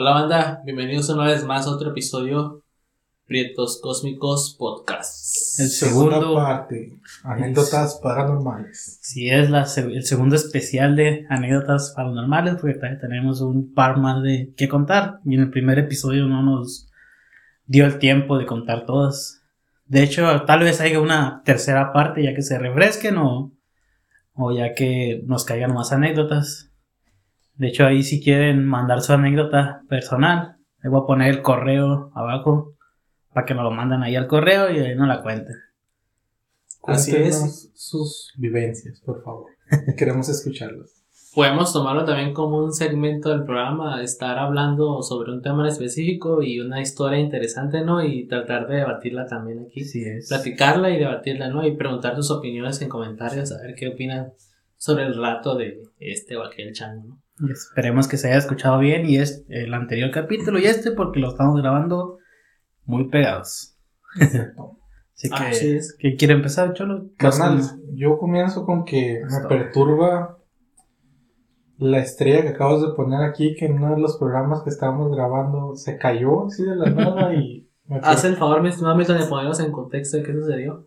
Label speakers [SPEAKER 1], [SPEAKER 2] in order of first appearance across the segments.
[SPEAKER 1] Hola banda, bienvenidos una vez más a otro episodio Prietos Cósmicos Podcast.
[SPEAKER 2] El
[SPEAKER 3] Segunda
[SPEAKER 2] segundo,
[SPEAKER 3] parte, anécdotas paranormales.
[SPEAKER 2] sí es la, el segundo especial de anécdotas paranormales, porque también tenemos un par más de que contar. Y en el primer episodio no nos dio el tiempo de contar todas. De hecho, tal vez haya una tercera parte ya que se refresquen o, o ya que nos caigan más anécdotas. De hecho, ahí si quieren mandar su anécdota personal, le voy a poner el correo abajo para que nos lo manden ahí al correo y ahí nos la cuenten.
[SPEAKER 1] Así
[SPEAKER 3] Cuéntenos sus vivencias, por favor. Queremos escucharlas.
[SPEAKER 1] Podemos tomarlo también como un segmento del programa, estar hablando sobre un tema en específico y una historia interesante, ¿no? Y tratar de debatirla también aquí.
[SPEAKER 2] Sí es.
[SPEAKER 1] Platicarla y debatirla, ¿no? Y preguntar sus opiniones en comentarios, a ver qué opinan sobre el rato de este o aquel chango, ¿no?
[SPEAKER 2] Y Esperemos que se haya escuchado bien y es el anterior capítulo y este porque lo estamos grabando muy pegados. Así que,
[SPEAKER 1] Así es.
[SPEAKER 2] ¿quién quiere empezar, Cholo?
[SPEAKER 3] Carnal, yo comienzo con que me perturba la estrella que acabas de poner aquí, que en uno de los programas que estábamos grabando se cayó así de la nada y me
[SPEAKER 1] Haz el favor, mi estimado Milton, de ponernos en contexto de qué sucedió.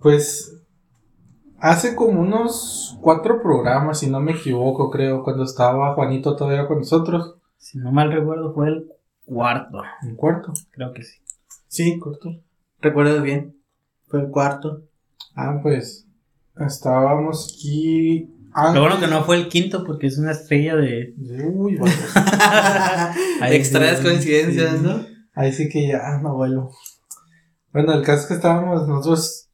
[SPEAKER 3] Pues hace como unos cuatro programas, si no me equivoco, creo, cuando estaba Juanito todavía con nosotros.
[SPEAKER 2] Si no mal recuerdo fue el cuarto,
[SPEAKER 3] Un cuarto.
[SPEAKER 2] creo que sí.
[SPEAKER 1] Sí,
[SPEAKER 3] Cuarto.
[SPEAKER 1] recuerdas bien. Fue el cuarto.
[SPEAKER 3] Ah, pues estábamos aquí. antes-
[SPEAKER 2] Lo bueno que no fue el quinto porque es una estrella de...
[SPEAKER 3] Uy.
[SPEAKER 2] Ahí
[SPEAKER 1] Extrañas
[SPEAKER 2] sí,
[SPEAKER 1] coincidencias,
[SPEAKER 3] sí.
[SPEAKER 1] ¿no?
[SPEAKER 3] Ahí sí que ya, no vuelo. Bueno, el caso es que estábamos nosotros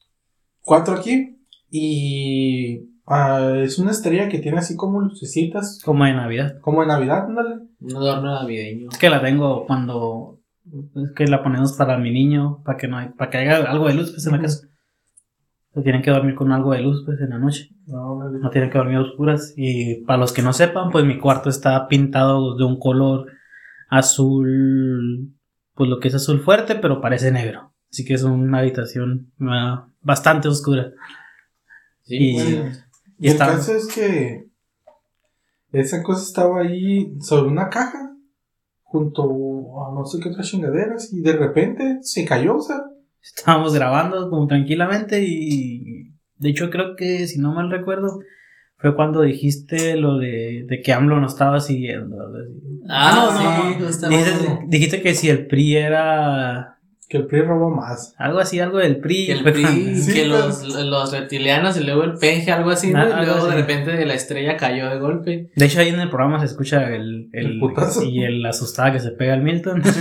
[SPEAKER 3] cuatro aquí y ah, es una estrella que tiene así como lucecitas,
[SPEAKER 2] Como de Navidad.
[SPEAKER 3] como de Navidad, ándale.
[SPEAKER 1] Un adorno navideño.
[SPEAKER 2] Es que la tengo cuando... Es que la ponemos para mi niño, para que no hay- para que haya algo de luz pues, en la casa. Se tienen que dormir con algo de luz pues en la noche.
[SPEAKER 3] No, no,
[SPEAKER 2] no tienen que dormir a oscuras. Y para los que no sepan, pues mi cuarto está pintado de un color azul, pues lo que es azul fuerte, pero parece negro. Así que es una habitación ah, bastante oscura.
[SPEAKER 1] Sí,
[SPEAKER 2] Y-
[SPEAKER 3] bueno.
[SPEAKER 2] Y
[SPEAKER 3] el caso es que esa cosa estaba ahí sobre una caja, junto a no sé qué otras chingaderas, y de repente se cayó, o sea,
[SPEAKER 2] estábamos grabando como tranquilamente y de hecho creo que si no mal recuerdo fue cuando dijiste lo de, de que AMLO no estaba siguiendo.
[SPEAKER 1] Ah, sí,
[SPEAKER 2] dijiste que si el PRI era
[SPEAKER 3] que el PRI robó más.
[SPEAKER 2] algo así, algo del PRI.
[SPEAKER 1] Que el PRI,
[SPEAKER 3] Sí,
[SPEAKER 1] que
[SPEAKER 3] pues.
[SPEAKER 1] los, los reptilianos y luego el peje, algo así, ¿no?
[SPEAKER 2] Ah,
[SPEAKER 1] y
[SPEAKER 2] algo
[SPEAKER 1] luego de repente la estrella cayó de golpe.
[SPEAKER 2] De hecho, ahí en el programa se escucha el, el,
[SPEAKER 3] El putazo.
[SPEAKER 2] y el asustada que se pega al Milton.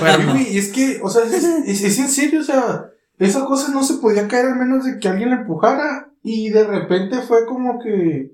[SPEAKER 2] Bueno,
[SPEAKER 3] güey, es que, o sea, es, es- es en serio, o sea, esa cosa no se podía caer al menos de que alguien la empujara, y de repente fue como que,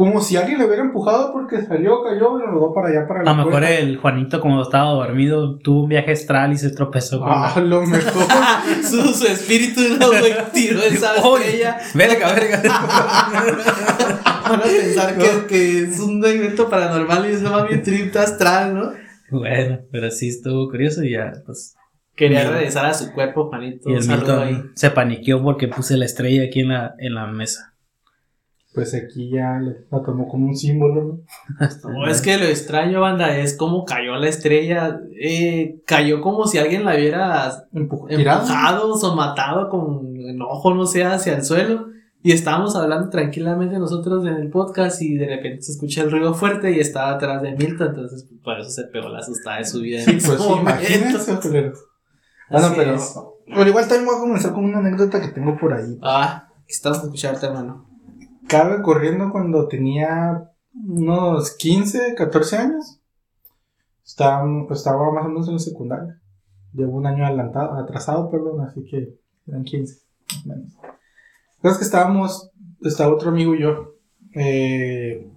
[SPEAKER 3] como si alguien le hubiera empujado porque salió, cayó y rodó para allá, para
[SPEAKER 2] a
[SPEAKER 3] la
[SPEAKER 2] lo mejor
[SPEAKER 3] puerta.
[SPEAKER 2] el Juanito, como estaba dormido, tuvo un viaje astral y se tropezó con
[SPEAKER 3] Ah, a lo mejor.
[SPEAKER 1] su, su espíritu no güey, tiró esa estrella.
[SPEAKER 2] Verga, verga.
[SPEAKER 1] Van a pensar que, que es un evento paranormal y es nomás bien trip astral, ¿no?
[SPEAKER 2] bueno, pero sí estuvo curioso y ya, pues.
[SPEAKER 1] Quería regresar a su cuerpo, Juanito.
[SPEAKER 2] Y el
[SPEAKER 1] saludo ahí.
[SPEAKER 2] Milton se paniqueó porque puse la estrella aquí en la, en la mesa.
[SPEAKER 3] Pues aquí ya lo tomó como un símbolo, ¿no?
[SPEAKER 1] No, es que lo extraño, banda, es como cayó la estrella. Eh, cayó como si alguien la hubiera empujado o matado con enojo, no sé, hacia el suelo. Y estábamos hablando tranquilamente nosotros en el podcast y de repente se escucha el ruido fuerte y estaba atrás de Milton, entonces por eso se pegó la asustada de su vida.
[SPEAKER 3] Sí, pues imagínense, culero. Bueno, pero,
[SPEAKER 1] es.
[SPEAKER 3] pero igual también voy a comenzar con una anécdota que tengo por ahí.
[SPEAKER 1] Ah, estamos a escucharte, hermano.
[SPEAKER 3] Cabe corriendo cuando tenía unos 15, 14 años. Estaba, estaba más o menos en la secundaria. Llevo un año adelantado, atrasado, perdón, así que eran 15. más o menos. La cosa es que estábamos, estaba otro amigo y yo. eh,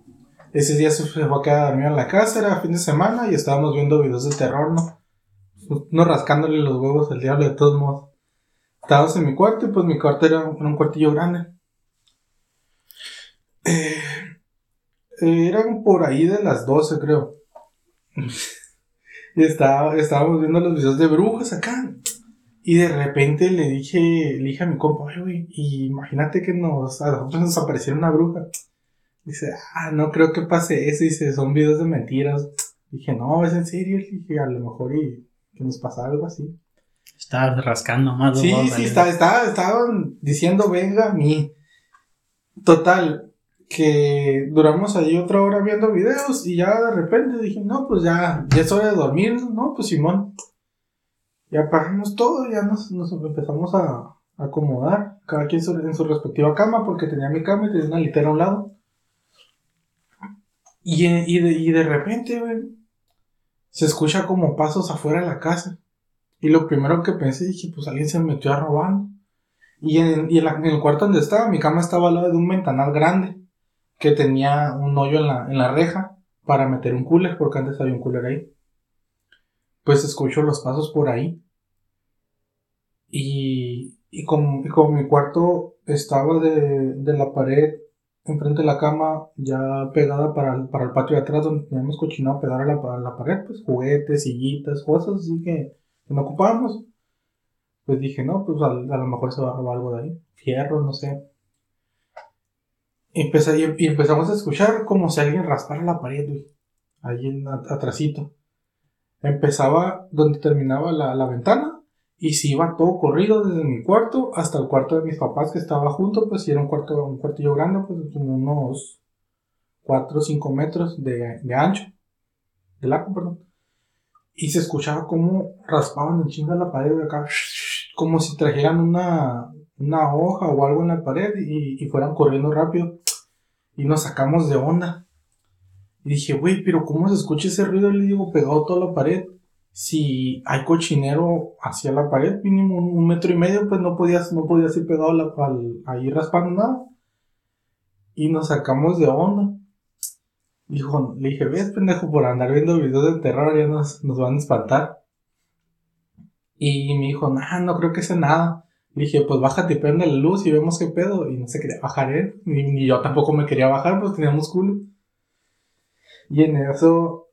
[SPEAKER 3] ese día se fue a quedar dormido en la casa, era fin de semana y estábamos viendo videos de terror, ¿no? No rascándole los huevos al diablo de todos modos. Estábamos en mi cuarto y pues mi cuarto era un cuartillo grande. Eh, eran por ahí de las 12, creo. y estaba, estábamos viendo los videos de brujas acá. Y de repente le dije, le dije a mi compa, "Oye, güey, y imagínate que nos, a nosotros nos apareciera una bruja. Dice, ah, no creo que pase eso. Dice, son videos de mentiras. Dije, no, es en serio. Dije, a lo mejor y que nos pasa algo así.
[SPEAKER 2] Estabas rascando más.
[SPEAKER 3] Sí, sí, está, está, estaban diciendo, venga a mí. Total, que duramos ahí otra hora viendo videos y ya de repente dije, no, pues ya, ya es hora de dormir, ¿no? Pues Simón. Ya apagamos todo, ya nos, empezamos a acomodar, cada quien en su respectiva cama, porque tenía mi cama y tenía una litera a un lado. Y, y, de, y de repente, se escucha como pasos afuera de la casa. Y lo primero que pensé, dije, pues alguien se metió a robar. Y, en, y en, el cuarto donde estaba, mi cama estaba al lado de un ventanal grande que tenía un hoyo en la, en la reja para meter un cooler, porque antes había un cooler ahí. Pues escucho los pasos por ahí. Y, y, como, como mi cuarto estaba de, de, la pared enfrente de la cama, ya pegada para el, para el patio de atrás, donde teníamos cochinado pegar a la, a la pared, pues juguetes, sillitas, cosas así que, que no ocupábamos. Pues dije, no, pues a, a lo mejor se bajaba algo de ahí. Fierro, no sé. Empecé, y, empezamos a escuchar como si alguien raspara la pared, güey. Ahí en, atrasito. Empezaba donde terminaba la, la ventana y si iba todo corrido desde mi cuarto hasta el cuarto de mis papás que estaba junto, pues si era un cuarto, un cuartillo grande, pues como unos 4 o 5 metros de, de ancho, de largo, perdón. Y se escuchaba como raspaban en chinga la pared de acá, como si trajeran una, una hoja o algo en la pared y, y fueran corriendo rápido. Y nos sacamos de onda. Y dije, güey, pero ¿cómo se escucha ese ruido? Le digo, pegado toda la pared. Si hay cochinero hacia la pared, mínimo un, metro y medio, pues no podías, no podías ir pegado al, ahí raspando nada. Y nos sacamos de onda. Dijo, le dije, ves, pendejo, por andar viendo videos de terror ya nos, nos van a espantar. Y me dijo, nah, no creo que sea nada. Dije, pues bájate y prende la luz y vemos qué pedo. Y no se quería bajar él. Ni, yo tampoco me quería bajar, pues teníamos culo. Y en eso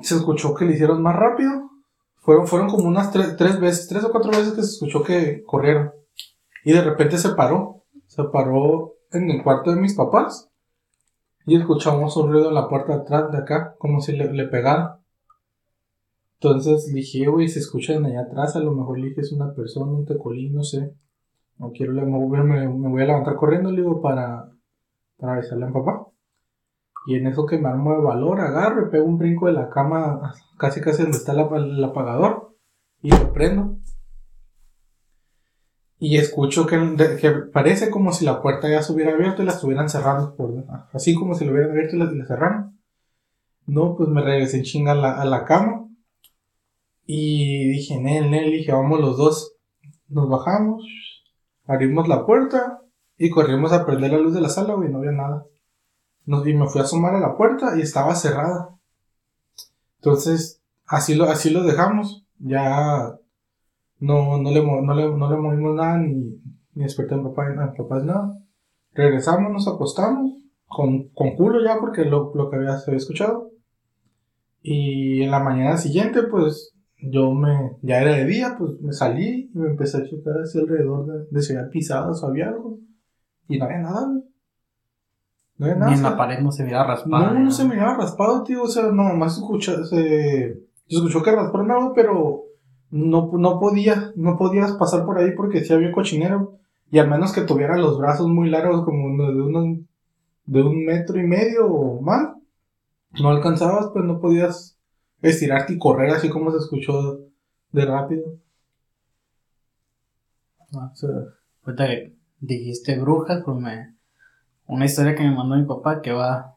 [SPEAKER 3] se escuchó que le hicieron más rápido. Fueron, fueron como unas tres, tres veces, tres o cuatro veces que se escuchó que corrieron. Y de repente se paró. Se paró en el cuarto de mis papás. Y escuchamos un ruido en la puerta de atrás de acá, como si le, le pegaran. Entonces dije, güey, se escuchan allá atrás, a lo mejor le dije es una persona, un tecolín, no sé. No quiero, me, me, me voy a levantar corriendo, le digo, para, para avisarle a mi papá. Y en eso que me armo de valor, agarro y pego un brinco de la cama, casi casi donde está el, apagador, y lo prendo. Y escucho que, que, parece como si la puerta ya se hubiera abierto y la estuvieran cerrando, así como si lo hubieran abierto y la, y la cerraron. No, pues me regresé en chinga a la, a la cama y dije, Nel, Nel, dije, vamos los dos. Nos bajamos, abrimos la puerta y corrimos a prender la luz de la sala, y no había nada. Nos, y me fui a asomar a la puerta y estaba cerrada. Entonces, así lo, así lo dejamos. Ya no, no, le, no, le, no le movimos nada, ni, ni desperté a mi papá, a mi papá nada. Regresamos, nos acostamos, con, con culo ya, porque lo, lo que había, había escuchado. Y en la mañana siguiente, pues yo me, ya era de día, pues me salí y me empecé a checar hacia alrededor de, de si había pisadas o había algo. Y no había nada, güey. No había nada.
[SPEAKER 2] Ni en
[SPEAKER 3] o sea,
[SPEAKER 2] la pared no se veía raspado.
[SPEAKER 3] no, no se miraba raspado, tío. O sea, nada más escucha, se, se escuchó que rasparon algo, pero no, no podía, no podías pasar por ahí porque sí había cochinero. Y al menos que tuviera los brazos muy largos, como de unos, de un metro y medio o más, no alcanzabas, pues no podías estirarte y correr así como se escuchó de rápido.
[SPEAKER 2] Ah, o sea, ahorita que dijiste brujas, pues me. Una historia que me mandó mi papá que va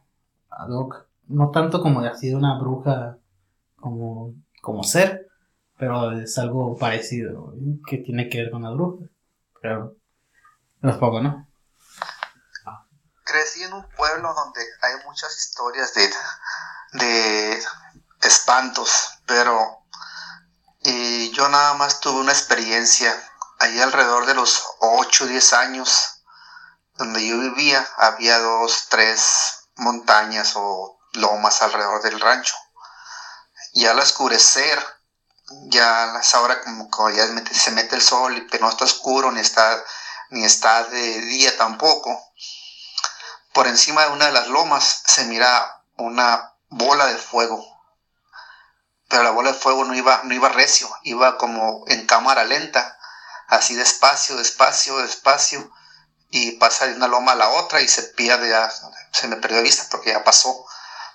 [SPEAKER 2] a Doc. No tanto como de así de una bruja como, como ser, pero es algo parecido, que tiene que ver con la bruja. Pero los poco, ¿no?
[SPEAKER 4] Crecí en un pueblo donde hay muchas historias de, de espantos, pero y yo nada más tuve una experiencia ahí alrededor de los 8 o 10 años donde yo vivía había dos, tres montañas o lomas alrededor del rancho. Y al oscurecer ya a esa como que ya se mete el sol pero no está oscuro ni está ni está de día tampoco por encima de una de las lomas se mira una bola de fuego pero la bola de fuego no iba, no iba recio, iba como en cámara lenta, así despacio, despacio, despacio, y pasa de una loma a la otra y se pierde, ya, se me perdió de vista porque ya pasó,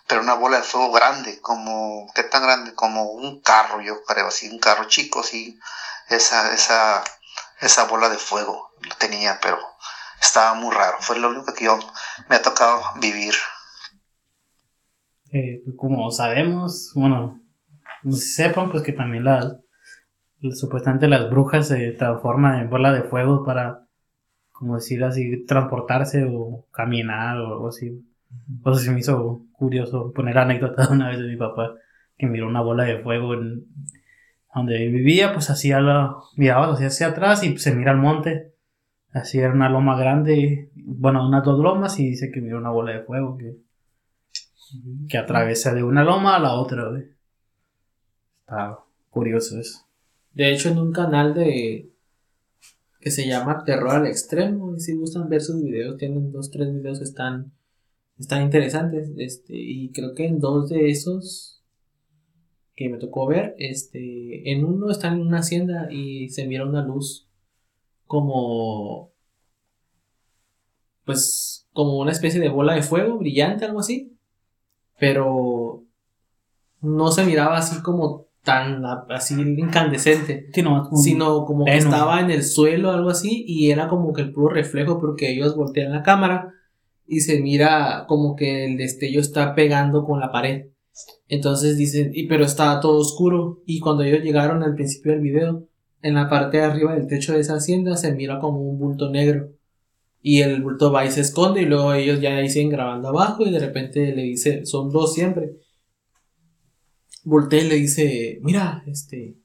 [SPEAKER 4] pero una bola de fuego grande, como, ¿qué tan grande? Como un carro, yo creo, así, un carro chico, sí, esa, esa, esa bola de fuego tenía, pero estaba muy raro, fue lo único que yo me ha tocado vivir.
[SPEAKER 2] Eh, como sabemos, bueno, sepan, pues que también las, supuestamente las brujas se transforman en bola de fuego para, como decir así, transportarse o caminar o algo así. Pues se me hizo curioso poner anécdota una vez de mi papá que miró una bola de fuego en donde vivía, pues hacía la, miraba hacia, hacia atrás y se mira el monte. Así era una loma grande, bueno, unas dos lomas y dice que miró una bola de fuego que, que atraviesa de una loma a la otra. Está curioso eso.
[SPEAKER 1] De hecho, en un canal de que se llama Terror al Extremo, y si gustan ver sus videos, tienen dos, tres videos que están, están interesantes. Este, y creo que en dos de esos que me tocó ver, este, en uno están en una hacienda y se mira una luz como pues como una especie de bola de fuego brillante, algo así. Pero no se miraba así como tan así incandescente, sino como que estaba en el suelo, algo así, y era como que el puro reflejo porque ellos voltean la cámara y se mira como que el destello está pegando con la pared. Entonces dicen, y pero está todo oscuro y cuando ellos llegaron al principio del video, en la parte de arriba del techo de esa hacienda se mira como un bulto negro. Y el bulto va y se esconde y luego ellos ya siguen grabando abajo y de repente le dice, son dos siempre voltea y le dice, mira, este,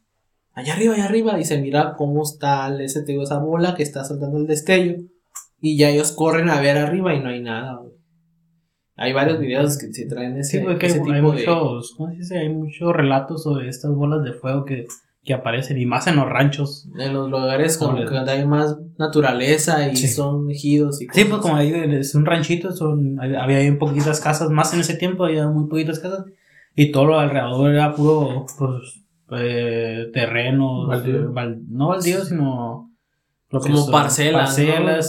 [SPEAKER 1] allá arriba, allá arriba, y se mira cómo está ese, esa bola que está soltando el destello, y ya ellos corren a ver arriba y no hay nada, Hay varios videos que se traen ese,
[SPEAKER 2] tipo hay muchos, ¿cómo se dice? Hay muchos relatos sobre estas bolas de fuego que, que aparecen, y más en los ranchos.
[SPEAKER 1] En los lugares como que hay más naturaleza y son ejidos y
[SPEAKER 2] Sí, pues como ahí es un ranchito, son, había muy poquitas casas, más en ese tiempo había muy poquitas casas, y todo lo alrededor era puro, pues, eh, terreno, no baldío, sino...
[SPEAKER 1] como parcelas,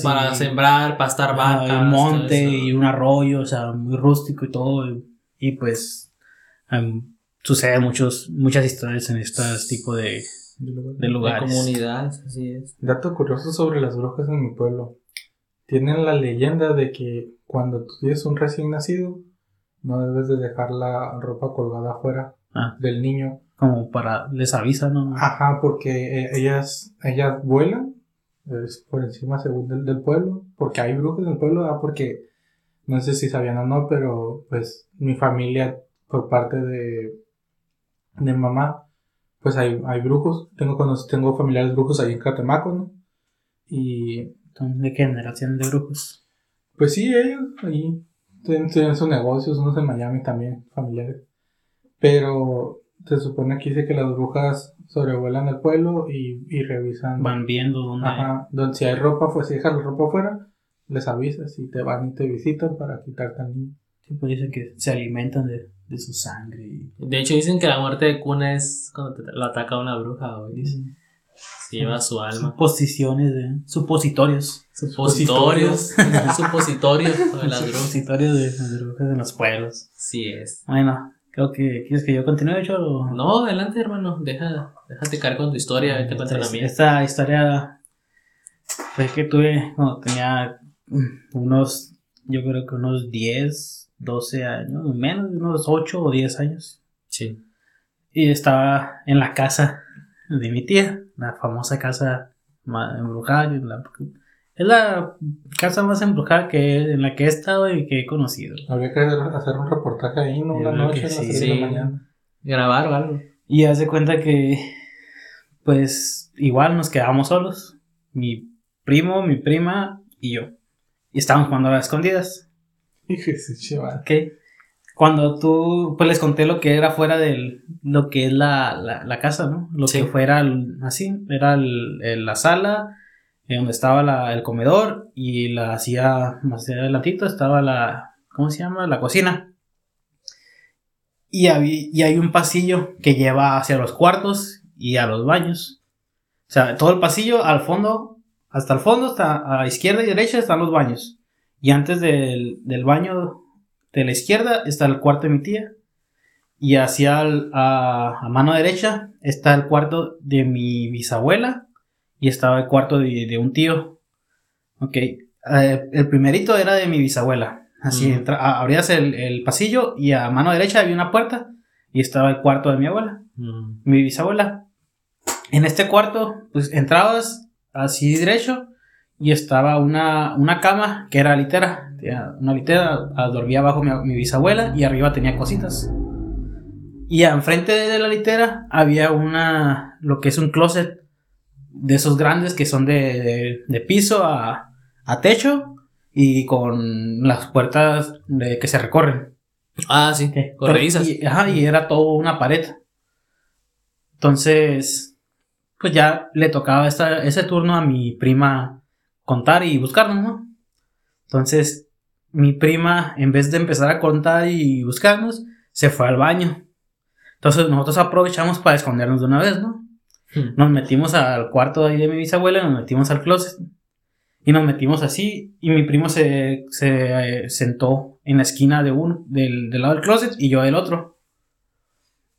[SPEAKER 1] para sembrar, pastar vacas.
[SPEAKER 2] un monte y un arroyo, o sea, muy rústico y todo. Y, pues em, sucede muchos, muchas historias en este tipo de, de lugares.
[SPEAKER 1] De comunidades, así es.
[SPEAKER 3] Dato curioso sobre las brujas en mi pueblo. Tienen la leyenda de que cuando tú tienes un recién nacido, no debes de dejar la ropa colgada afuera ah. del niño.
[SPEAKER 2] Como para, les avisa, ¿no?
[SPEAKER 3] Ajá, porque eh, ellas, ellas vuelan es por encima según del, del, pueblo, porque hay brujos en el pueblo, porque no sé si sabían o no, pero pues mi familia por parte de, de mamá, pues hay, hay brujos, tengo, tengo familiares brujos ahí en Catemaco, ¿no? Y...
[SPEAKER 2] ¿De qué generación de brujos?
[SPEAKER 3] Pues sí, ellos ahí tienen, sus negocios, unos en Miami también, familiares. Pero se supone que dice que las brujas sobrevuelan el pueblo y, y revisan.
[SPEAKER 2] Van viendo dónde.
[SPEAKER 3] Ajá, donde si hay ropa, pues si dejas la ropa afuera, les avisas y te van y te visitan para quitarte al niño.
[SPEAKER 2] Sí, pues dicen que se alimentan de, de su sangre.
[SPEAKER 1] De hecho, dicen que la muerte de cuna es cuando te, lo ataca una bruja, o dicen lleva su alma.
[SPEAKER 2] Suposiciones, de supositorios.
[SPEAKER 1] Supositorios. supositorios de las
[SPEAKER 2] Supositorios de las brujas de los pueblos.
[SPEAKER 1] Sí es.
[SPEAKER 2] Bueno, creo que. ¿Quieres que yo continúe, hecho
[SPEAKER 1] No, adelante, hermano. Deja, déjate caer con tu historia. Te cuento la mía.
[SPEAKER 2] Esta historia fue que tuve cuando tenía unos. Yo creo que unos 10, 12 años, menos, unos 8 o 10 años.
[SPEAKER 1] Sí.
[SPEAKER 2] Y estaba en la casa de mi tía, la famosa casa embrujada. es la casa más embrujada que en la que he estado y que he conocido.
[SPEAKER 3] Habría que hacer un reportaje ahí, ¿no? Una noche, sí, mañana.
[SPEAKER 1] Grabar o algo.
[SPEAKER 2] Y hace cuenta que, pues, igual nos quedamos solos. Mi primo, mi prima y yo. Y estábamos jugando a las escondidas.
[SPEAKER 3] chaval.
[SPEAKER 2] ¿Qué? Cuando tú, pues les conté lo que era fuera de lo que es la, la, casa, ¿no? Lo que fuera así, era la sala, eh, donde estaba el comedor y la hacía más adelantito estaba la, ¿cómo se llama? La cocina. Y, habí- y hay un pasillo que lleva hacia los cuartos y a los baños. O sea, todo el pasillo al fondo, hasta el fondo, hasta a la izquierda y derecha están los baños. Y antes del, del baño de la izquierda está el cuarto de mi tía. Y hacia el- a, a mano derecha está el cuarto de mi bisabuela. Y estaba el cuarto de, de un tío. Ok. eh, el primerito era de mi bisabuela. Así, entra- abrías el, el pasillo y a mano derecha había una puerta. Y estaba el cuarto de mi abuela
[SPEAKER 1] Mm.
[SPEAKER 2] mi bisabuela. En este cuarto, pues entrabas así derecho y estaba una, una cama que era litera. Tenía Una litera, dormía abajo mi, mi bisabuela y arriba tenía cositas. Y enfrente de la litera había una, lo que es un closet de esos grandes que son de, de- de piso a, a techo y con las puertas de, que se recorren.
[SPEAKER 1] Ah, sí. Corredizas.
[SPEAKER 2] Y, ajá, y era todo una pared. Entonces, pues ya le tocaba esta- ese turno a mi prima contar y buscarnos, ¿no? Entonces, mi prima, en vez de empezar a contar y buscarnos, se fue al baño. Entonces, nosotros aprovechamos para escondernos de una vez, ¿no?
[SPEAKER 1] Hmm.
[SPEAKER 2] Nos metimos al cuarto ahí de mi bisabuela, nos metimos al closet. Y nos metimos así. Y mi primo se, se eh, sentó en la esquina de uno, del, del lado del closet, y yo del otro.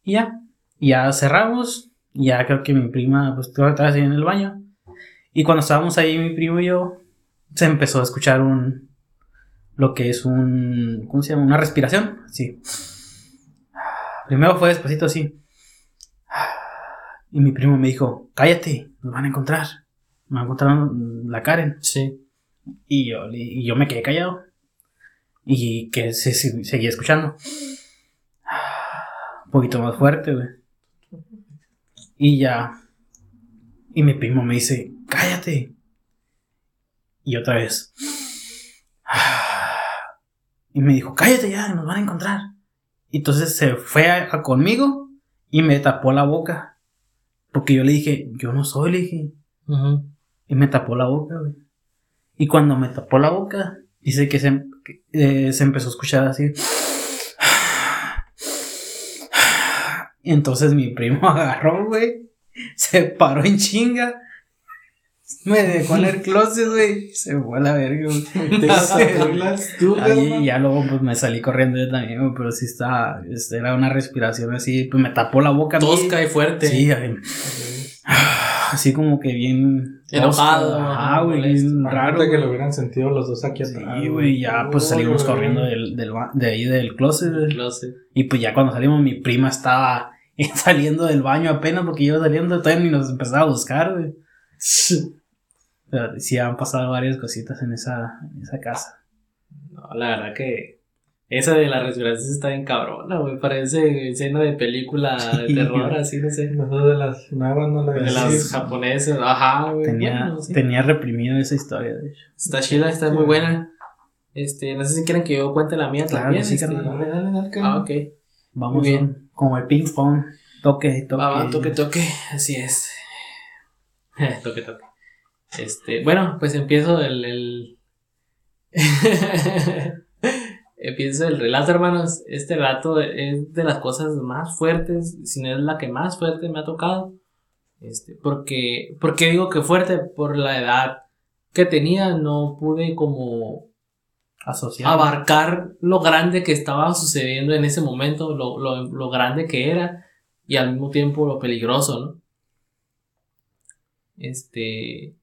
[SPEAKER 2] Y ya. Ya cerramos. Y ya creo que mi prima, pues, estaba ahí en el baño. Y cuando estábamos ahí, mi primo y yo, se empezó a escuchar un. Lo que es un. ¿Cómo se llama? Una respiración. Sí. Primero fue despacito así. Y mi primo me dijo, cállate, nos van a encontrar. Me van a encontrar la Karen.
[SPEAKER 1] Sí.
[SPEAKER 2] Y yo, y yo me quedé callado. Y que se, se- seguía escuchando. Un poquito más fuerte, güey. Y ya. Y mi primo me dice, cállate. Y otra vez. Y me dijo, cállate ya, nos van a encontrar. Y entonces se fue a, a conmigo y me tapó la boca. Porque yo le dije, yo no soy, le dije. Y me tapó la boca, güey. Y cuando me tapó la boca, dice que se, que, eh, se empezó a escuchar así. Y entonces mi primo agarró, güey. Se paró en chinga. Me dejó en el closet, güey. Se fue a la verga, güey. Ahí, ya luego pues me salí corriendo yo también, güey, pero sí estaba, este, era una respiración así, pues me tapó la boca.
[SPEAKER 1] Tosca y fuerte.
[SPEAKER 2] Sí, ahí. así como que bien
[SPEAKER 1] Enojado, Ajá,
[SPEAKER 2] güey, bien raro.
[SPEAKER 3] Que lo hubieran sentido los dos aquí atrás.
[SPEAKER 2] Sí, güey, ya pues salimos corriendo del, del de ahí del closet. güey.
[SPEAKER 1] Closet.
[SPEAKER 2] Y pues ya cuando salimos, mi prima estaba saliendo del baño apenas porque iba saliendo, todavía ni nos empezaba a buscar, güey. Pero sí han pasado varias cositas en esa, en esa casa.
[SPEAKER 1] No, la verdad que esa de la respiración está bien cabrona, güey. Parece escena de película de terror,
[SPEAKER 2] güey.
[SPEAKER 1] así, no sé.
[SPEAKER 3] Nosotros de las nuevas no la
[SPEAKER 1] De las japonesas. Ajá, güey.
[SPEAKER 2] Tenía,
[SPEAKER 1] Bueno, sí.
[SPEAKER 2] tenía reprimido esa historia, de hecho.
[SPEAKER 1] Está chila, está muy buena. Este, no sé si quieren que yo cuente la mía
[SPEAKER 2] Claro
[SPEAKER 1] también.
[SPEAKER 2] sí,
[SPEAKER 1] este.
[SPEAKER 3] Dale, dale, dale,
[SPEAKER 1] Ah, ok.
[SPEAKER 2] Vamos
[SPEAKER 1] Muy bien.
[SPEAKER 2] como el ping pong, toque, toque.
[SPEAKER 1] Va, va, toque, toque. Así es. toque, toque. Este, bueno, pues empiezo el. el... empiezo el relato, hermanos. Este relato es de las cosas más fuertes, si no es la que más fuerte me ha tocado. Este, porque, ¿por qué digo que fuerte? Por la edad que tenía, no pude como
[SPEAKER 2] asociado.
[SPEAKER 1] abarcar lo grande que estaba sucediendo en ese momento, lo, lo, lo grande que era y al mismo tiempo lo peligroso, ¿no? Este.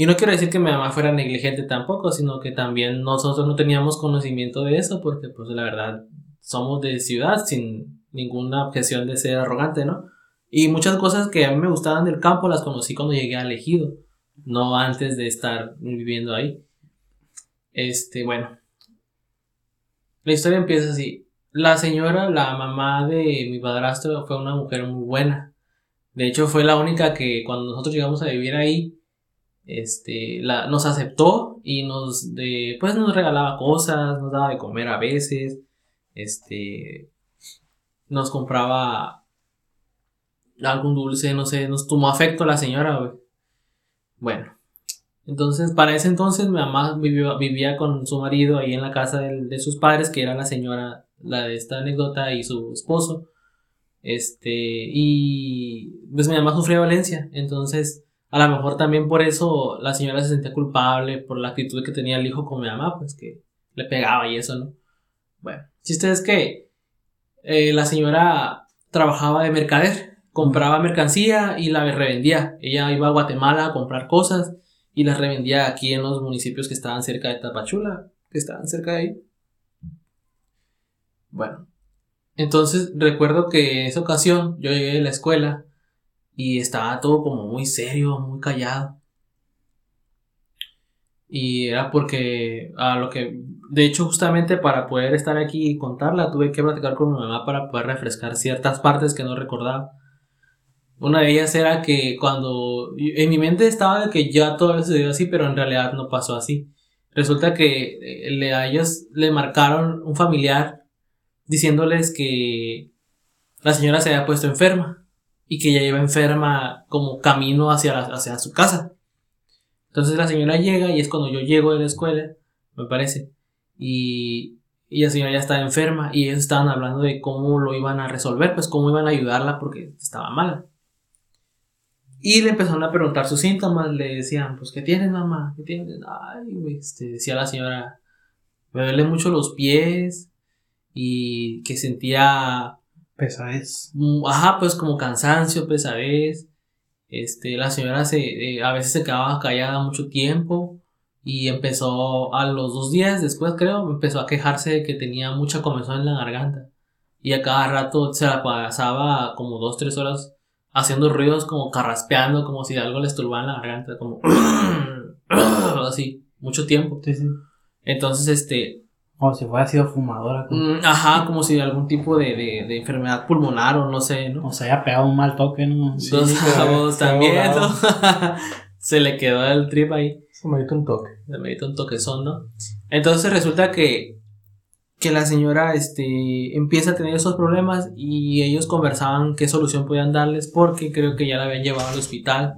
[SPEAKER 1] Y no quiero decir que mi mamá fuera negligente tampoco, sino que también nosotros no teníamos conocimiento de eso, porque, pues, la verdad, somos de ciudad sin ninguna objeción de ser arrogante, ¿no? Y muchas cosas que a mí me gustaban del campo las conocí cuando llegué al ejido, no antes de estar viviendo ahí. Este, bueno. La historia empieza así. La señora, la mamá de mi padrastro, fue una mujer muy buena. De hecho, fue la única que cuando nosotros llegamos a vivir ahí, este, la, nos aceptó y nos, de, pues nos regalaba cosas, nos daba de comer a veces, este, nos compraba algún dulce, no sé, nos tomó afecto la señora. Bueno, entonces, para ese entonces mi mamá vivía con su marido ahí en la casa del- de, sus padres, que era la señora la de esta anécdota y su esposo. Este, y pues mi mamá sufrió violencia, entonces a lo mejor también por eso la señora se sentía culpable por la actitud que tenía el hijo con mi mamá, pues que le pegaba y eso, ¿no? Bueno, si es que eh, la señora trabajaba de mercader, compraba mercancía y la revendía. Ella iba a Guatemala a comprar cosas y las revendía aquí en los municipios que estaban cerca de Tapachula, que estaban cerca de ahí. Bueno, entonces recuerdo que en esa ocasión yo llegué a la escuela y estaba todo como muy serio, muy callado. Y era porque a lo que, de hecho, justamente para poder estar aquí y contarla, tuve que platicar con mi mamá para poder refrescar ciertas partes que no recordaba. Una de ellas era que cuando en mi mente estaba de que ya todo sucedió así, pero en realidad no pasó así. Resulta que eh, le, a ellos le marcaron un familiar diciéndoles que la señora se había puesto enferma y que ya iba enferma como camino hacia, hacia su casa. Entonces la señora llega y es cuando yo llego de la escuela, me parece, y, y la señora ya estaba enferma y ellos estaban hablando de cómo lo iban a resolver, pues cómo iban a ayudarla porque estaba mala. Y le empezaron a preguntar sus síntomas, le decían, pues, ¿qué tienes, mamá? ¿Qué tienes? Ay, este, decía la señora, me duelen mucho los pies y que sentía...
[SPEAKER 2] Pesadez.
[SPEAKER 1] Ajá, pues como cansancio, pesadez. Este, la señora se, eh, a veces se quedaba callada mucho tiempo y empezó a los dos días después, creo, empezó a quejarse de que tenía mucha comezón en la garganta. Y a cada rato se la pasaba como dos, tres horas haciendo ruidos como carraspeando, como si algo le esturbara en la garganta, como así, mucho tiempo. Entonces, este...
[SPEAKER 2] Como si fuera sido fumadora.
[SPEAKER 1] Mm, ajá, como si algún tipo de, de, enfermedad pulmonar o no sé, ¿no?
[SPEAKER 2] O sea, haya pegado un mal toque, ¿no?
[SPEAKER 1] Sí, también, se le quedó el trip ahí.
[SPEAKER 3] Se me un toque.
[SPEAKER 1] Se me un toquezón, ¿no? Entonces resulta que que la señora este, empieza a tener esos problemas y ellos conversaban qué solución podían darles porque creo que ya la habían llevado al hospital.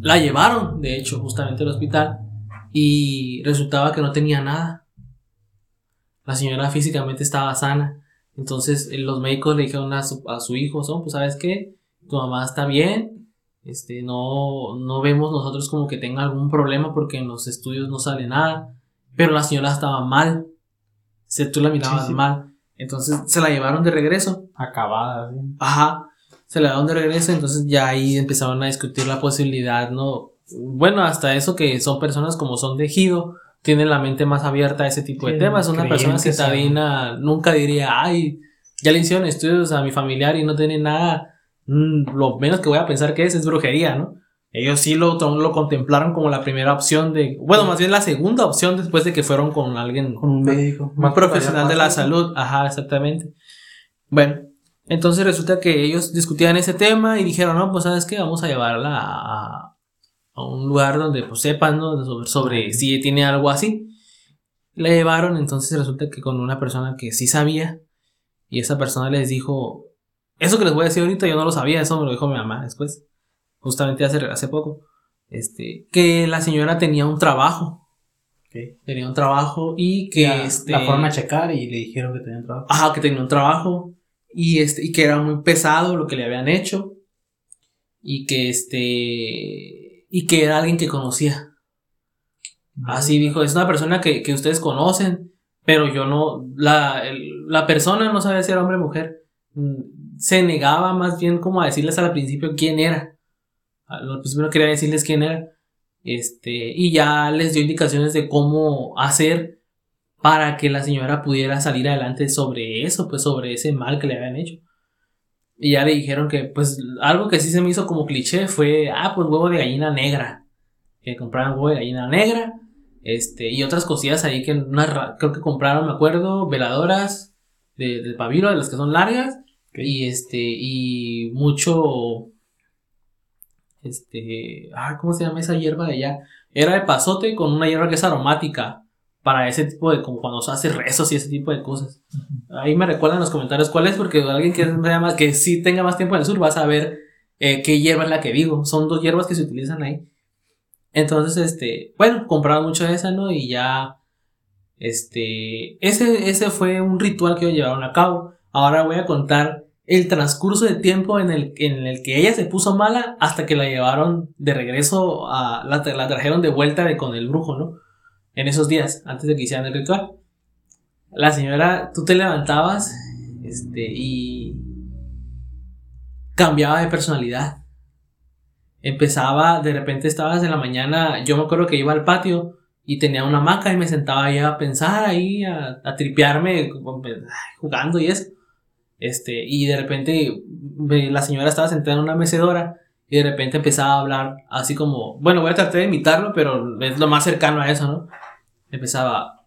[SPEAKER 1] La llevaron, de hecho, justamente al hospital y resultaba que no tenía nada. La señora físicamente estaba sana. Entonces los médicos le dijeron a su, a su hijo, son, pues sabes qué, tu mamá está bien, este, no, no vemos nosotros como que tenga algún problema porque en los estudios no sale nada, pero la señora estaba mal si tú la mirabas mal. Entonces se la llevaron de regreso.
[SPEAKER 2] Acabada,
[SPEAKER 1] Ajá. Se la llevaron de regreso, entonces ya ahí empezaron a discutir la posibilidad, ¿no? Bueno, hasta eso que son personas como son de tienen la mente más abierta a ese tipo de temas. Una persona citadina nunca diría, ay, ya le hicieron estudios a mi familiar y no tiene nada. Mm, lo menos que voy a pensar que es es brujería, ¿no? Ellos sí lo, lo contemplaron como la primera opción de, bueno, más bien la segunda opción después de que fueron con alguien,
[SPEAKER 2] con un médico,
[SPEAKER 1] más profesional de la salud. Ajá, exactamente. Bueno, entonces resulta que ellos discutían ese tema y dijeron, no, pues sabes qué, vamos a llevarla a, a un lugar donde pues sepan, ¿no? Sobre, sobre si tiene algo así. La llevaron, entonces resulta que con una persona que sí sabía y esa persona les dijo, eso que les voy a decir ahorita yo no lo sabía, eso me lo dijo mi mamá después justamente hace, hace poco, este, que la señora tenía un trabajo. Tenía un trabajo y que este,
[SPEAKER 2] la forma a checar y le dijeron que tenía un trabajo.
[SPEAKER 1] Ajá, que tenía un trabajo y este y que era muy pesado lo que le habían hecho y que este y que era alguien que conocía. Así dijo, es una persona que, que ustedes conocen, pero yo no, la, la persona no sabía si era hombre o mujer. Mm, se negaba más bien como a decirles al principio quién era. Lo primero quería decirles quién era. Este, y ya les dio indicaciones de cómo hacer para que la señora pudiera salir adelante sobre eso, pues sobre ese mal que le habían hecho. Y ya le dijeron que, pues, algo que sí se me hizo como cliché fue, ah, pues huevo de gallina negra. Que compraron huevo de gallina negra. Este, y otras cosillas ahí que creo que compraron, me acuerdo, veladoras de, de pabilo, de las que son largas. Y este, y mucho, este, ah, ¿cómo se llama esa hierba de allá? Era de pasote con una hierba que es aromática para ese tipo de, como cuando se hace rezos y ese tipo de cosas. Ahí me recuerdan en los comentarios cuál es, porque alguien que, más, que sí tenga más tiempo en el sur va a saber eh, qué hierba es la que digo. Son dos hierbas que se utilizan ahí. Entonces, este, bueno, compraron mucho de esa, ¿no? Y ya Este, ese, ese fue un ritual que ellos llevaron a cabo. Ahora voy a contar el transcurso de tiempo en el, en el que ella se puso mala hasta que la llevaron de regreso a, la, la trajeron de vuelta de, con el brujo, ¿no? En esos días, antes de que hicieran el ritual. La señora, tú te levantabas, este, y cambiaba de personalidad. Empezaba, de repente estabas en la mañana, yo me acuerdo que iba al patio y tenía una hamaca y me sentaba ahí a pensar, ahí a, a tripearme, jugando y eso. Este, y de repente la señora estaba sentada en una mecedora y de repente empezaba a hablar así como, bueno, voy a tratar de imitarlo, pero es lo más cercano a eso, ¿no? Empezaba...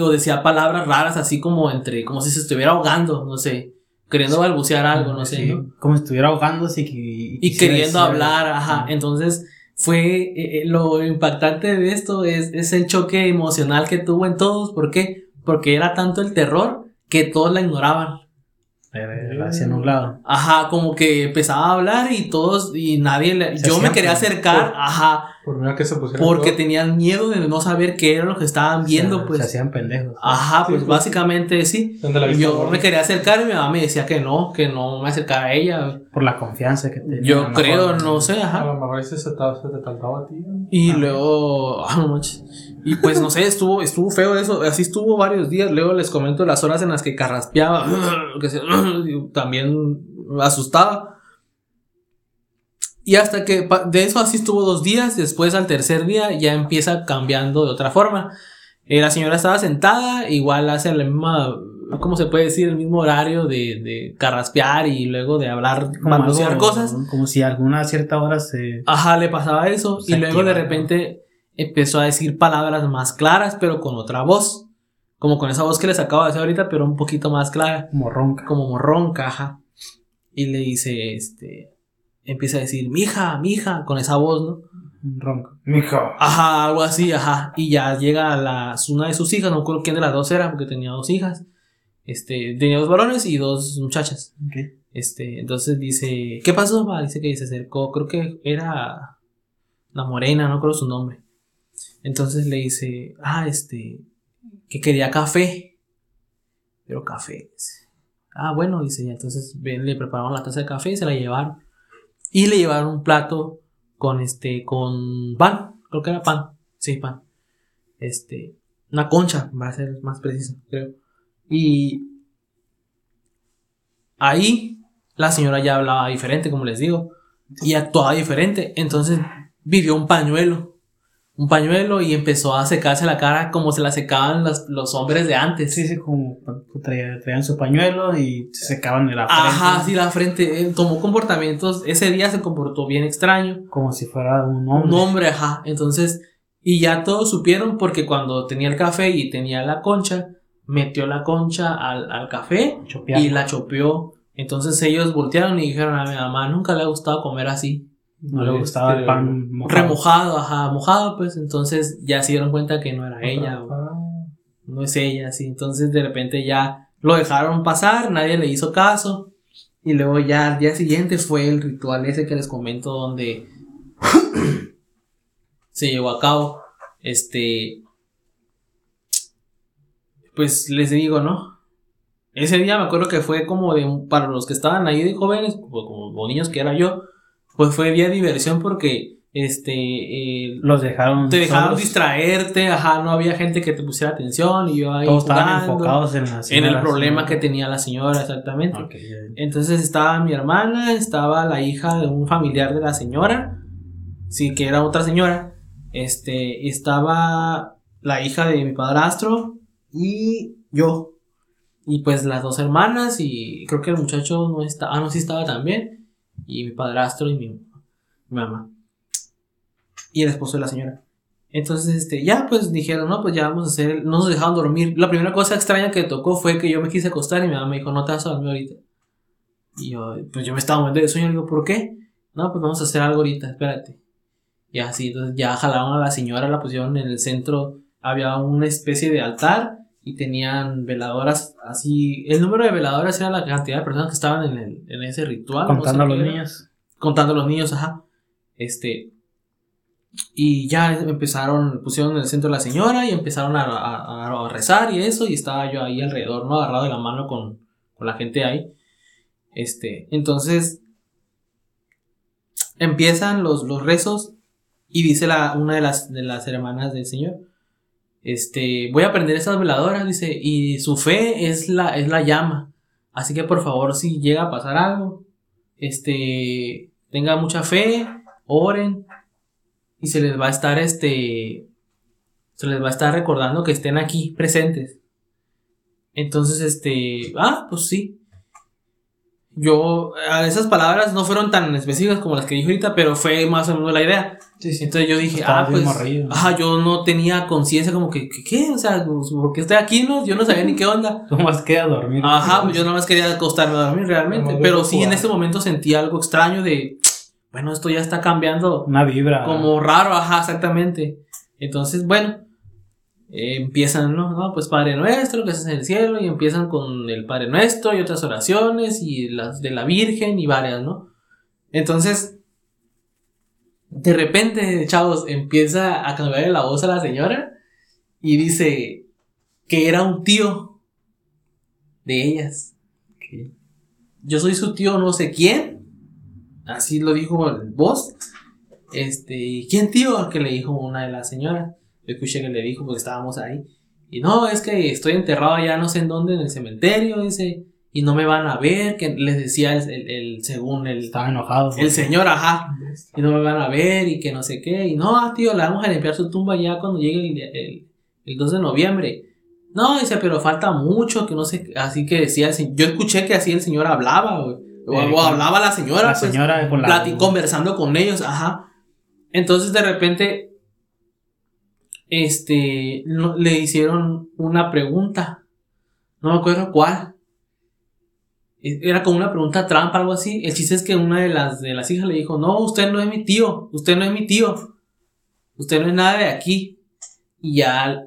[SPEAKER 1] O decía palabras raras así como entre, como si se estuviera ahogando, no sé, queriendo balbucear algo, no sé.
[SPEAKER 2] Como si estuviera ahogándose y, que-
[SPEAKER 1] y queriendo hablar,
[SPEAKER 2] algo.
[SPEAKER 1] ajá. Entonces, fue eh, eh, lo impactante de esto es, es el choque emocional que tuvo en todos. ¿Por qué? Porque era tanto el terror que todos la ignoraban.
[SPEAKER 2] Era- hacia.
[SPEAKER 1] Ajá, como que empezaba a hablar y todos, y nadie le. Yo me quería acercar, ajá,
[SPEAKER 3] Por miedo a que se pusiera.
[SPEAKER 1] porque
[SPEAKER 3] todo.
[SPEAKER 1] tenían miedo de no saber qué era lo que estaban viendo,
[SPEAKER 2] O sea,
[SPEAKER 1] pues.
[SPEAKER 2] Se hacían pendejos.
[SPEAKER 1] Ajá,
[SPEAKER 3] Sí,
[SPEAKER 1] pues
[SPEAKER 3] pues.
[SPEAKER 1] básicamente sí.
[SPEAKER 3] ¿Dónde la
[SPEAKER 1] Y
[SPEAKER 3] viste,
[SPEAKER 1] yo me quería acercar y mi mamá me decía que no, que no me acercara a ella.
[SPEAKER 2] Por la confianza que tenía.
[SPEAKER 1] Yo
[SPEAKER 2] mejor.
[SPEAKER 1] creo, no sé,
[SPEAKER 3] A
[SPEAKER 1] ajá.
[SPEAKER 3] lo mejor ese se te, se te taltaba a ti. ¿no?
[SPEAKER 1] Y
[SPEAKER 2] Ah.
[SPEAKER 1] luego, ah, no manches. Y pues no sé, estuvo, estuvo feo eso. Así estuvo varios días. Luego les comento las horas en las que carraspeaba, que se- también asustaba. Y hasta que de eso así estuvo dos días. Después al tercer día ya empieza cambiando de otra forma. Eh, la señora estaba sentada, igual hace la misma, ¿cómo se puede decir? El mismo horario de, de carraspear y luego de hablar,
[SPEAKER 2] algo-
[SPEAKER 1] cosas.
[SPEAKER 2] Como si a alguna cierta hora se.
[SPEAKER 1] Ajá, le pasaba eso. Y luego de repente empezó a decir palabras más claras, pero con otra voz. Como con esa voz que les acabo de hacer ahorita, pero un poquito más clara.
[SPEAKER 2] Como ronca.
[SPEAKER 1] Como ronca, ajá. Y le dice, este. Empieza a decir, mija, mija, con esa voz, ¿no?
[SPEAKER 2] Ronca.
[SPEAKER 1] Ajá, algo así, ajá. Y ya llega la, una de sus hijas, no me acuerdo quién de las dos era, porque tenía dos hijas. Este, tenía dos varones y dos muchachas.
[SPEAKER 2] Ok.
[SPEAKER 1] Este, entonces dice, ¿qué pasó? ma? Dice que se acercó, creo que era la morena, no creo su nombre. Entonces le dice, ah, este, que quería café. Pero café. Ah, bueno, dice, y entonces le prepararon la taza de café y se la llevaron. Y le llevaron un plato con este, con pan, creo que era pan, sí, pan. Este, una concha, va a ser más preciso, creo. Y ahí la señora ya hablaba diferente, como les digo, y actuaba diferente. Entonces vivió un pañuelo, un pañuelo y empezó a secarse la cara como se la secaban los, los hombres de antes.
[SPEAKER 2] Sí, sí, como traían, traían su pañuelo y se secaban la frente.
[SPEAKER 1] Ajá, sí, la frente. Él tomó comportamientos. Ese día se comportó bien extraño.
[SPEAKER 2] Como si fuera un hombre.
[SPEAKER 1] Un hombre, ajá. Entonces, y ya todos supieron porque cuando tenía el café y tenía la concha, metió la concha al, al café y la chopeó. Entonces ellos voltearon y dijeron a mi mamá, nunca le ha gustado comer así.
[SPEAKER 2] No le gustaba el
[SPEAKER 3] Este,
[SPEAKER 2] pan mojado.
[SPEAKER 1] Remojado, ajá, mojado, pues entonces ya se dieron cuenta que no era ella o
[SPEAKER 3] Ah,
[SPEAKER 1] no es ella, así. Entonces de repente ya lo dejaron pasar, nadie le hizo caso. Y luego ya al día siguiente fue el ritual ese que les comento donde se llevó a cabo. Este. Pues les digo, ¿no? Ese día me acuerdo que fue como de para los que estaban ahí de jóvenes, como, como niños que era yo, pues fue bien diversión porque este eh,
[SPEAKER 2] Los dejaron.
[SPEAKER 1] te
[SPEAKER 2] solos.
[SPEAKER 1] distraerte, ajá, no había gente que te pusiera atención y yo ahí
[SPEAKER 2] Todos estaban
[SPEAKER 1] jugando,
[SPEAKER 2] enfocados en la
[SPEAKER 1] en el
[SPEAKER 2] señora,
[SPEAKER 1] problema que tenía la señora, exactamente.
[SPEAKER 2] Ok, ya.
[SPEAKER 1] Entonces estaba mi hermana, estaba la hija de un familiar de la señora, sí, que era otra señora, este, estaba la hija de mi padrastro y yo. Y pues las dos hermanas y creo que el muchacho no estaba, ah, no, sí estaba también. Y mi padrastro y mi, mamá. Y el esposo de la señora. Entonces, este, ya pues dijeron, no, pues ya vamos a hacer, no nos dejaron dormir. La primera cosa extraña que tocó fue que yo me quise acostar y mi mamá me dijo, no te vas a dormir ahorita. Y yo, pues yo me estaba muriendo de sueño, le digo, ¿por qué? No, pues vamos a hacer algo ahorita, espérate. Y así, entonces ya jalaron a la señora, la pusieron en el centro, había una especie de altar y tenían veladoras así. El número de veladoras era la cantidad de personas que estaban en, el- en ese ritual. no sé
[SPEAKER 2] Contando a los
[SPEAKER 1] era
[SPEAKER 2] niños.
[SPEAKER 1] contando a los niños, ajá. Este. Y ya empezaron, pusieron en el centro a la señora y empezaron a, a- a rezar y eso, y estaba yo ahí alrededor, ¿no? Agarrado de la mano con, con la gente ahí. Este, entonces, empiezan los, los rezos y dice la, una de las, de las hermanas del Señor, este, voy a prender estas veladoras, dice, y su fe es la, es la llama. Así que por favor, si llega a pasar algo, este, tenga mucha fe, oren, y se les va a estar, este, se les va a estar recordando que estén aquí presentes. Entonces, este, ah, pues sí. Yo, a esas palabras no fueron tan específicas como las que dije ahorita, pero fue más o menos la idea.
[SPEAKER 2] Sí, sí.
[SPEAKER 1] Entonces yo dije,
[SPEAKER 2] Estaba
[SPEAKER 1] ah, pues,
[SPEAKER 2] morrillo.
[SPEAKER 1] ajá, yo no tenía conciencia como que, que, ¿qué? O sea, pues, ¿por qué estoy aquí? No? Yo no sabía ni qué onda.
[SPEAKER 2] ¿Cómo más queda dormir?
[SPEAKER 1] Ajá, pues yo nada más quería acostarme a dormir realmente, pero sí en ese momento sentí algo extraño de, bueno, esto ya está cambiando
[SPEAKER 2] Una vibra.
[SPEAKER 1] como raro, ajá, exactamente. Entonces, bueno, empiezan, ¿no? ¿no? Pues Padre Nuestro, que estás en el cielo, y empiezan con el Padre Nuestro y otras oraciones, y las de la Virgen y varias, ¿no? Entonces, de repente, chavos, empieza a cambiarle la voz a la señora y dice que era un tío de ellas. Yo soy su tío no sé quién. Así lo dijo el voz. Este, ¿quién tío? Que le dijo una de las señoras. Yo escuché que le dijo porque estábamos ahí. Y no, es que estoy enterrado allá no sé en dónde, en el cementerio, dice. Y no me van a ver, que les decía el, el- el- según el,
[SPEAKER 2] Estaba enojado.
[SPEAKER 1] el señor, ajá. Y no me van a ver y que no sé qué. Y no, tío, le vamos a limpiar su tumba ya cuando llegue el, el, el 2 de noviembre. No, dice, pero falta mucho, que no sé. Así que decía, el se- yo escuché que así el señor hablaba, güey. O,
[SPEAKER 2] Eh,
[SPEAKER 1] o hablaba la señora,
[SPEAKER 2] La
[SPEAKER 1] pues,
[SPEAKER 2] señora con la.
[SPEAKER 1] conversando con ellos, ajá. Entonces de repente, este, le hicieron una pregunta. No me acuerdo cuál. E- Era como una pregunta trampa, algo así. El chiste es que una de las, de las hijas le dijo, no, usted no es mi tío, usted no es mi tío. Usted no es nada de aquí. Y ya,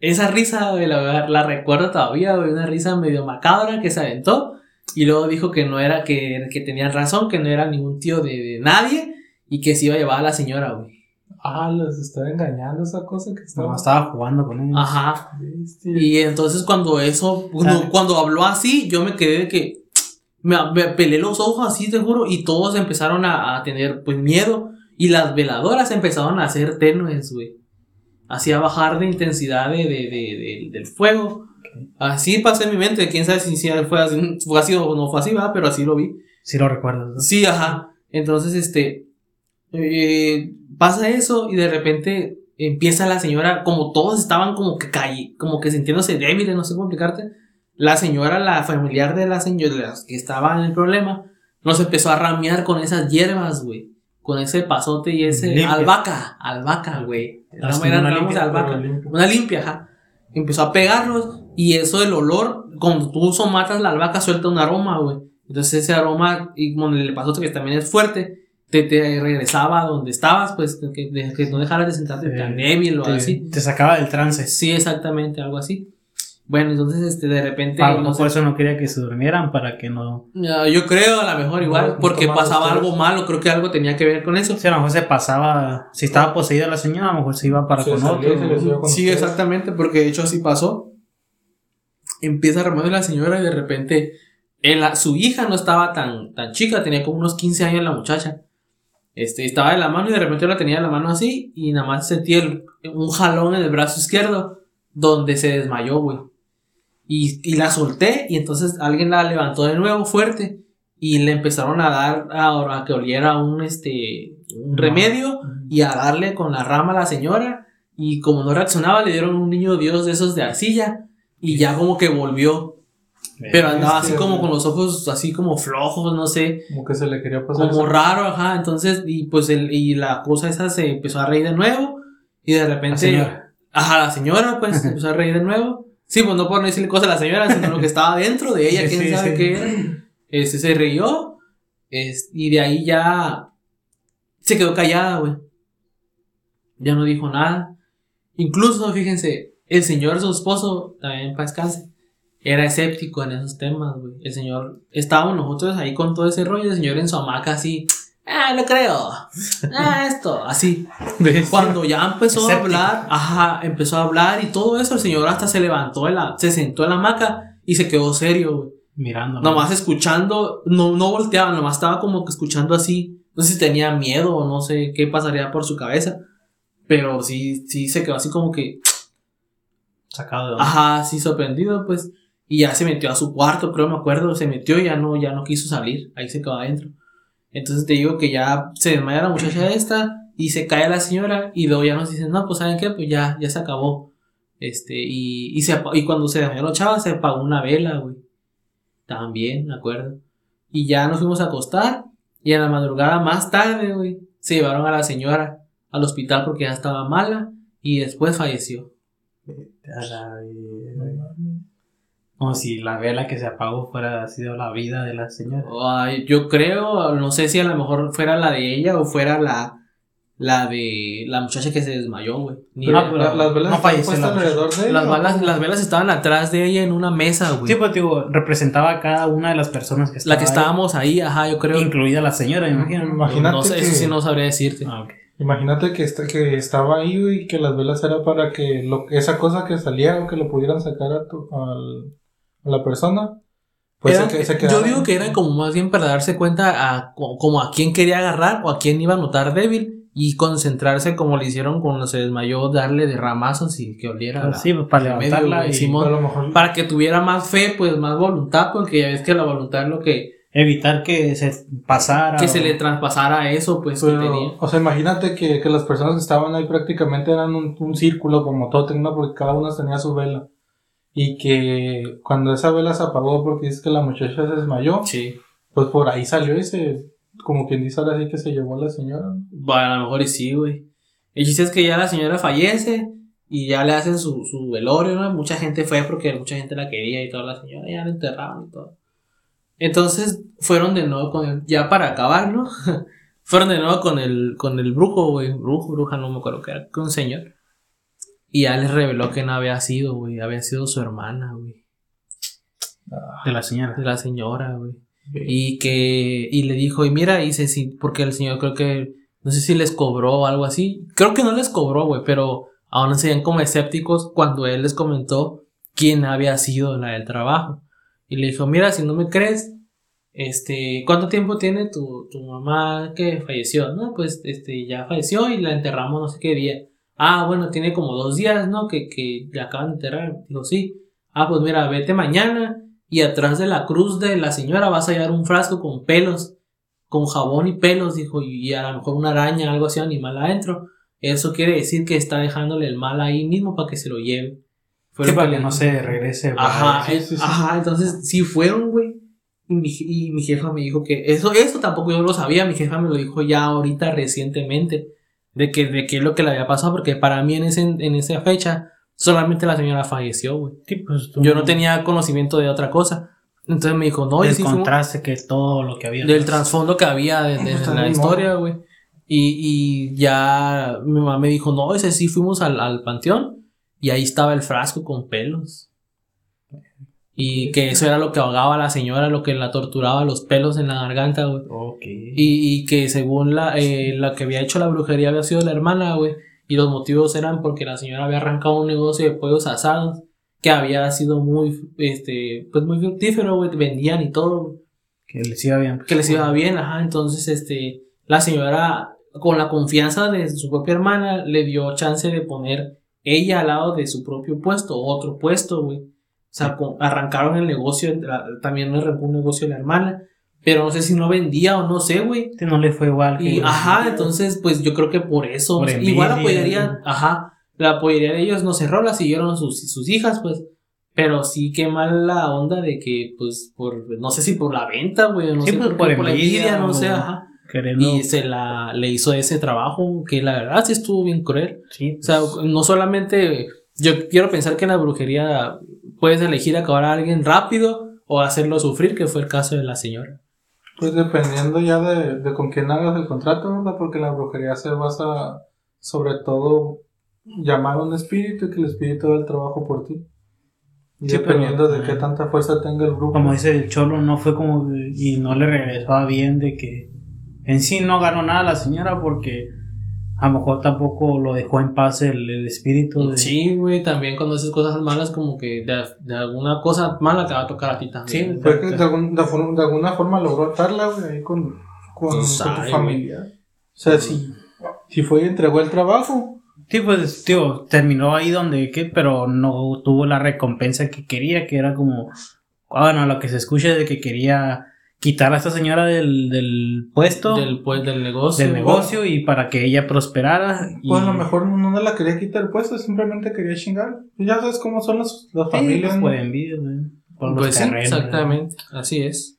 [SPEAKER 1] esa risa, la, la recuerdo todavía, una risa medio macabra que se aventó. Y luego dijo que no era, que, que tenían razón, que no era ningún tío de, de nadie y que se iba a llevar a la señora, güey.
[SPEAKER 3] Ah, les estaba engañando esa cosa que estaba.
[SPEAKER 2] No, estaba jugando con ellos.
[SPEAKER 1] Ajá.
[SPEAKER 3] Bestia.
[SPEAKER 1] Y entonces cuando eso, cuando, cuando habló así, yo me quedé de que me, me pelé los ojos así, te juro, y todos empezaron a, a tener pues miedo. Y las veladoras empezaron a hacer tenues, güey. Así a bajar de intensidad de, de- de- de- del fuego. Así pasé en mi mente, quién sabe si, si fue, así, fue así o no fue así, ¿verdad? pero así lo vi.
[SPEAKER 2] Sí lo recuerdo. ¿no?
[SPEAKER 1] Sí, ajá. Entonces, este, eh, pasa eso y de repente empieza la señora, como todos estaban como que caí, como que sintiéndose débiles, no sé cómo explicarte. La señora, la familiar de la señora que estaba en el problema, nos empezó a ramear con esas hierbas, güey. Con ese pasote y ese
[SPEAKER 2] Limpia.
[SPEAKER 1] albahaca, albahaca, güey. Eran
[SPEAKER 2] una limpia,
[SPEAKER 1] albahaca.
[SPEAKER 3] limpia.
[SPEAKER 1] Una limpia, ajá. Empezó a pegarlos y eso del olor, cuando tú somatas la albahaca suelta un aroma, güey. Entonces ese aroma, y con el pasote que también es fuerte, te, te regresaba a donde estabas, pues que, que no dejaras de sentarte
[SPEAKER 2] Sí.
[SPEAKER 1] tan débil o
[SPEAKER 2] Te,
[SPEAKER 1] así.
[SPEAKER 2] te sacaba del trance.
[SPEAKER 1] Sí, exactamente, algo así. Bueno, entonces este de repente...
[SPEAKER 2] A lo
[SPEAKER 1] no
[SPEAKER 2] mejor
[SPEAKER 1] sé,
[SPEAKER 2] eso no quería que se durmieran para que no.
[SPEAKER 1] ya, yo creo a lo mejor igual,
[SPEAKER 3] No, no
[SPEAKER 1] porque pasaba algo malo, creo que algo tenía que ver con eso.
[SPEAKER 2] Si a lo mejor se pasaba. Si estaba poseída la señora, a lo mejor se iba para
[SPEAKER 3] Se
[SPEAKER 2] con otro.
[SPEAKER 3] con
[SPEAKER 1] Sí,
[SPEAKER 3] ustedes.
[SPEAKER 1] exactamente, porque de hecho así pasó. Empieza a remover la señora y de repente el- su hija no estaba tan, tan chica, tenía como unos 15 años la muchacha. Este, estaba de la mano y de repente la tenía de la mano así y nada más sentí el- un jalón en el brazo izquierdo donde se desmayó, güey. Y, y la solté y entonces alguien la levantó de nuevo fuerte y le empezaron a dar a, a que oliera un, este, un remedio y a darle con la rama a la señora. Y como no reaccionaba, le dieron un niño Dios de esos de arcilla. Y ya como que volvió. Pero andaba así
[SPEAKER 3] Bestia,
[SPEAKER 1] como
[SPEAKER 3] güey.
[SPEAKER 1] con los ojos así como flojos, no sé.
[SPEAKER 3] Como que se le quería pasar.
[SPEAKER 1] Como raro, ajá. Entonces, y pues el, y la cosa esa se empezó a reír de nuevo. Y de repente.
[SPEAKER 2] La señora.
[SPEAKER 1] Ajá, la señora pues se empezó a reír de nuevo. Sí, pues no por no decirle cosas a la señora, sino lo que estaba dentro de ella,
[SPEAKER 2] Sí,
[SPEAKER 1] quién
[SPEAKER 2] sí,
[SPEAKER 1] sabe
[SPEAKER 2] sí.
[SPEAKER 1] qué era. Este se rió. es- y de ahí ya se quedó callada, güey. Ya no dijo nada. Incluso, fíjense, el señor, su esposo, también para descanse, era escéptico en esos temas, güey. El señor, estábamos nosotros ahí con todo ese rollo, el señor en su hamaca así, ah, no creo, ah, esto, así. Cuando ya empezó a hablar, ajá, empezó a hablar y todo eso, el señor hasta se levantó, de la, se sentó en la hamaca y se quedó serio, güey.
[SPEAKER 2] Mirando.
[SPEAKER 1] Nomás escuchando, no, no volteaba, nomás estaba como que escuchando así. No sé si tenía miedo o no sé qué pasaría por su cabeza. Pero sí, sí se quedó así como que,
[SPEAKER 2] Sacado de onda.
[SPEAKER 1] ajá, sí sorprendido, pues. Y ya se metió a su cuarto, creo, me acuerdo, se metió y ya no, ya no quiso salir. Ahí se quedó adentro. Entonces te digo que ya se desmaya la muchacha esta y se cae la señora y luego ya nos dicen, no, pues ¿saben qué? Pues ya, ya se acabó. Este, y, y, se, y cuando se desmayó la chava se apagó una vela, güey. También, me acuerdo. Y ya nos fuimos a acostar y en la madrugada más tarde, güey, se llevaron a la señora al hospital porque ya estaba mala y después falleció.
[SPEAKER 2] La. Como si la vela que se apagó fuera sido la vida de la señora.
[SPEAKER 1] Yo creo, no sé si a lo mejor fuera la de ella o fuera la, la de la muchacha que se desmayó, güey. Ni
[SPEAKER 3] Pero
[SPEAKER 1] idea.
[SPEAKER 2] pero
[SPEAKER 3] la- las velas
[SPEAKER 2] no falleció la
[SPEAKER 3] alrededor de ella.
[SPEAKER 1] las,
[SPEAKER 3] ¿o
[SPEAKER 1] balas, las velas estaban atrás de ella en una mesa, güey.
[SPEAKER 2] Sí, pues digo, representaba a cada una de las personas que
[SPEAKER 1] la
[SPEAKER 2] estaban
[SPEAKER 1] que estábamos ahí, ajá, yo creo.
[SPEAKER 2] incluida la señora, me imagino. ¿no?
[SPEAKER 3] Imagínate
[SPEAKER 1] no sé,
[SPEAKER 3] que,
[SPEAKER 1] eso sí no sabría decirte.
[SPEAKER 2] Ah,
[SPEAKER 3] imagínate que, está, que estaba ahí y que las velas era para que lo, esa cosa que saliera o que lo pudieran sacar a, tu- al- a la persona. Pues
[SPEAKER 1] Eran-
[SPEAKER 3] se, que- se
[SPEAKER 1] yo digo que era como más bien para darse cuenta a co- como a quién quería agarrar o a quién iba a notar débil y concentrarse como le hicieron cuando se desmayó, darle de ramazos y que oliera.
[SPEAKER 2] Ah,
[SPEAKER 1] la-
[SPEAKER 2] sí, pues, para levantarla
[SPEAKER 1] güey,
[SPEAKER 2] y
[SPEAKER 1] Simón.
[SPEAKER 3] a lo mejor
[SPEAKER 1] para que tuviera más fe, pues más voluntad, porque ya ves que la voluntad es lo que,
[SPEAKER 2] evitar que se pasara.
[SPEAKER 1] que se le traspasara eso, pues que tenía.
[SPEAKER 3] o sea, imagínate que, que las personas que estaban ahí prácticamente eran un, un círculo como tótem, ¿no? Porque cada una tenía su vela. Y que cuando esa vela se apagó porque dice que la muchacha se desmayó,
[SPEAKER 1] Sí.
[SPEAKER 3] pues por ahí salió y se, como quien dice ahora sí que se llevó a la señora. ¿no?
[SPEAKER 1] Bueno, a lo mejor y sí, güey. El chiste es que ya la señora fallece y ya le hacen su, su velorio, ¿no? Mucha gente fue porque mucha gente la quería y toda la señora ya la enterraron y todo. Entonces fueron de nuevo con el, ya para acabar, ¿no? fueron de nuevo con el, con el brujo, güey. Brujo, bruja, no me acuerdo que era, con un señor. Y ya les reveló que no había sido, güey. Había sido su hermana, güey.
[SPEAKER 2] de la señora.
[SPEAKER 1] De la señora, güey. Y que, y le dijo, y mira, dice, sí, porque el señor creo que, no sé si les cobró o algo así. Creo que no les cobró, güey, pero aún serían como escépticos cuando él les comentó quién había sido la del trabajo. Y le dijo, mira, si no me crees, este, ¿cuánto tiempo tiene tu, tu mamá que falleció? No, pues, este, ya falleció y la enterramos no sé qué día. Ah, bueno, tiene como dos días, ¿no? Que, que la acaban de enterrar. Dijo, sí. Ah, pues mira, vete mañana y atrás de la cruz de la señora vas a hallar un frasco con pelos, con jabón y pelos, dijo, y a lo mejor una araña, algo así, animal adentro. Eso quiere decir que está dejándole el mal ahí mismo para que se lo lleve. Fue
[SPEAKER 2] Sí,
[SPEAKER 1] lo
[SPEAKER 2] para
[SPEAKER 1] le
[SPEAKER 2] que no se regrese.
[SPEAKER 1] Ajá,
[SPEAKER 3] sí, sí.
[SPEAKER 1] ajá, entonces sí fueron, güey. Y mi, y mi jefa me dijo que eso, eso tampoco yo lo sabía, mi jefa me lo dijo ya ahorita recientemente, de que, de qué es lo que le había pasado, porque para mí en, ese, en esa fecha solamente la señora falleció, güey.
[SPEAKER 2] Sí, pues,
[SPEAKER 1] Yo no tenía conocimiento de otra cosa. Entonces me dijo, no, y sí
[SPEAKER 2] Descontraste que todo lo que había.
[SPEAKER 1] del trasfondo que había de, de
[SPEAKER 3] Está
[SPEAKER 1] la
[SPEAKER 3] muy
[SPEAKER 1] historia, güey. Y, y ya mi mamá me dijo, no, ese sí fuimos al, al panteón y ahí estaba el frasco con pelos. Y que eso era lo que ahogaba a la señora, lo que la torturaba, los pelos en la garganta, güey.
[SPEAKER 2] Ok.
[SPEAKER 1] Y, y que según la, eh, la que había hecho la brujería había sido la hermana, güey. Y los motivos eran porque la señora había arrancado un negocio de pollos asados que había sido muy, este, pues muy fructífero, güey. Vendían y todo,
[SPEAKER 2] Que les iba bien.
[SPEAKER 1] que les iba bien, ajá, entonces este, la señora con la confianza de su propia hermana le dio chance de poner ella al lado de su propio puesto, otro puesto, güey. O sea, con- arrancaron el negocio, la- también arrancó un negocio la hermana, pero no sé si no vendía o no sé, güey.
[SPEAKER 2] No le fue igual.
[SPEAKER 1] Y ajá, entonces pues yo creo que por eso,
[SPEAKER 2] Por
[SPEAKER 1] sea, igual
[SPEAKER 2] envidia.
[SPEAKER 1] apoyaría, ajá, la apoyaría de ellos, no cerró, la siguieron sus, sus hijas, pues. Pero sí qué mal la onda de que, pues, por, no sé si por la venta, güey, no
[SPEAKER 2] Sí,
[SPEAKER 1] sé,
[SPEAKER 2] pues,
[SPEAKER 1] por,
[SPEAKER 2] por
[SPEAKER 1] la
[SPEAKER 2] envidia
[SPEAKER 1] no sé, ajá.
[SPEAKER 2] Queriendo.
[SPEAKER 1] Y se la, le hizo ese trabajo que la verdad sí estuvo bien cruel.
[SPEAKER 2] Sí,
[SPEAKER 1] O sea,
[SPEAKER 2] pues,
[SPEAKER 1] no solamente, yo quiero pensar que en la brujería puedes elegir acabar a alguien rápido o hacerlo sufrir, que fue el caso de la señora.
[SPEAKER 3] Pues dependiendo ya de, de con quién hagas el contrato, ¿verdad? Porque la brujería se basa sobre todo llamar a un espíritu y que el espíritu haga el trabajo por ti. Y
[SPEAKER 2] Sí,
[SPEAKER 3] dependiendo
[SPEAKER 2] pero,
[SPEAKER 3] de qué tanta fuerza tenga el grupo.
[SPEAKER 2] como dice el cholo, no fue como. Y no le regresaba bien de que en sí no ganó nada la señora porque a lo mejor tampoco lo dejó en paz el, el espíritu de...
[SPEAKER 1] Sí, güey, también cuando haces cosas malas, como que de, de alguna cosa mala te va a tocar a ti
[SPEAKER 2] Sí,
[SPEAKER 1] también.
[SPEAKER 3] Fue que de, algún- de forma- de alguna forma logró atarla, güey, ahí con, con,
[SPEAKER 1] Pues,
[SPEAKER 3] con tu familia. O sea, si, si fue y entregó el trabajo,
[SPEAKER 2] Sí, pues, tío, terminó ahí donde, ¿qué? Pero no tuvo la recompensa que quería, que era como, ah, bueno, lo que se escucha de que quería quitar a esta señora del, del puesto, del,
[SPEAKER 1] Del, pues, del negocio.
[SPEAKER 2] negocio y para que ella prosperara. Y,
[SPEAKER 3] pues a lo mejor no, no la quería quitar el puesto, simplemente quería chingar. Ya sabes cómo son las, las
[SPEAKER 2] Sí,
[SPEAKER 3] familias.
[SPEAKER 2] pues,
[SPEAKER 3] ¿no?
[SPEAKER 2] envidia, por los
[SPEAKER 1] Pues sí,
[SPEAKER 2] terrenos,
[SPEAKER 1] exactamente. Así es.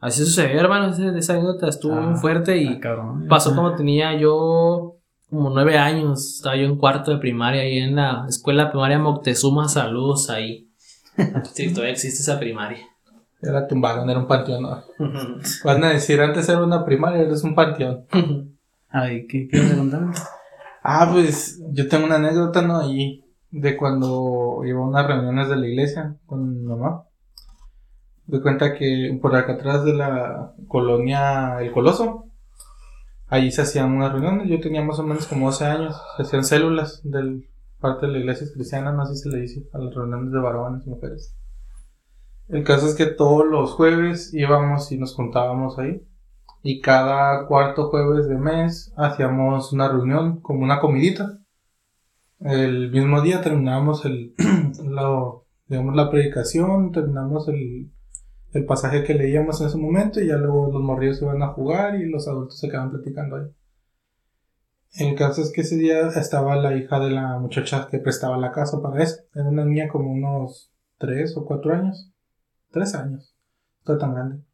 [SPEAKER 1] Así sucedió, hermano. Esa, esa anécdota estuvo
[SPEAKER 2] Ah,
[SPEAKER 1] muy fuerte y
[SPEAKER 2] Ah, cabrón.
[SPEAKER 1] pasó como tenía yo como nueve años. Estaba yo en cuarto de primaria ahí en la escuela primaria Moctezuma. Saludos ahí. Sí, todavía existe esa primaria.
[SPEAKER 3] Ya la tumbaron, era un panteón. ¿no? Van a decir, antes era una primaria, ahora es un panteón.
[SPEAKER 2] Ay, ¿qué quieres?
[SPEAKER 3] Ah, pues yo tengo una anécdota, ¿no? Ahí de cuando iba a unas reuniones de la iglesia con mi mamá. De cuenta que por acá atrás de la colonia El Coloso, ahí se hacían unas reuniones. Yo tenía más o menos como 12 años. Se hacían células del parte de la iglesia cristiana, no sé si se le dice, a las reuniones de varones y mujeres. El caso es que todos los jueves íbamos y nos juntábamos ahí. Y cada cuarto jueves de mes hacíamos una reunión, como una comidita. El mismo día terminábamos el, la, digamos, la predicación, terminamos el, el pasaje que leíamos en ese momento y ya luego los morrillos se iban a jugar y los adultos se quedaban platicando ahí. El caso es que ese día estaba la hija de la muchacha que prestaba la casa para eso. Era una niña como unos 3 o 4 años. 3 años. No tan grande.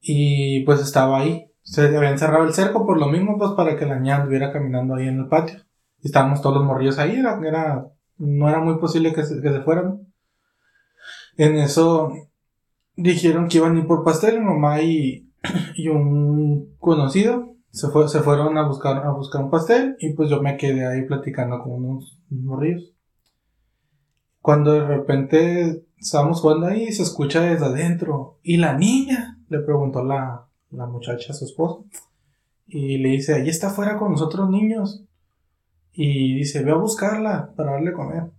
[SPEAKER 3] Y pues estaba ahí. Se habían cerrado el cerco por lo mismo, pues para que la niña anduviera caminando ahí en el patio. Y estábamos todos los morrillos ahí. Era, era- no era muy posible que se, que se fueran. En eso dijeron que iban a ir por pastel. Mi mamá y, y un conocido se, fue, se fueron a buscar, a buscar un pastel. Y pues yo me quedé ahí platicando con unos, unos morrillos. Cuando de repente estábamos jugando ahí, se escucha desde adentro. ¿Y la niña? Le preguntó la, la muchacha a su esposo. Y le dice, ahí está afuera con los otros niños. Y dice, ve a buscarla para darle comer.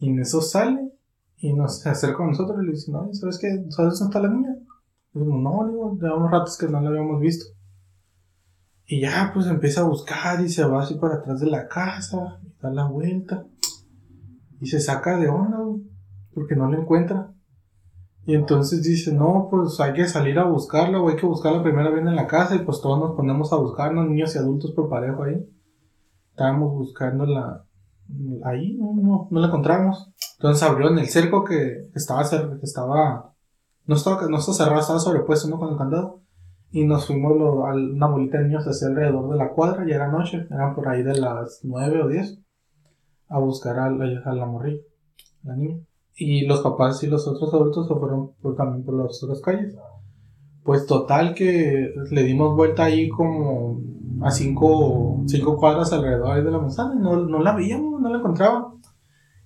[SPEAKER 3] Y en eso sale y nos acerca a nosotros y le dice, no, ¿sabes qué? ¿Sabes dónde está la niña? Y decimos, no, digo, unos ratos que no la habíamos visto. Y ya, pues empieza a buscar y se va así para atrás de la casa, y da la vuelta. Y se saca de onda, porque no la encuentra. Y entonces dice, no, pues hay que salir a buscarla, o hay que buscarla primero bien en la casa, y pues todos nos ponemos a buscarnos, niños y adultos por parejo ahí. Estábamos buscándola ahí, no, no, no la encontramos. Entonces abrieron el cerco que estaba, que estaba, no estaba, no estaba cerrado, estaba sobrepuesto, ¿no? Con el candado. Y nos fuimos lo- a una bolita de niños hacia alrededor de la cuadra, ya era noche, eran por ahí de las 9 o 10, a buscar a la, a la morrilla, la niña. Y los papás y los otros adultos se fueron por, también por las otras calles. Pues total que le dimos vuelta ahí como a cinco, cinco cuadras alrededor de la manzana y no, no la veíamos, no la encontraba.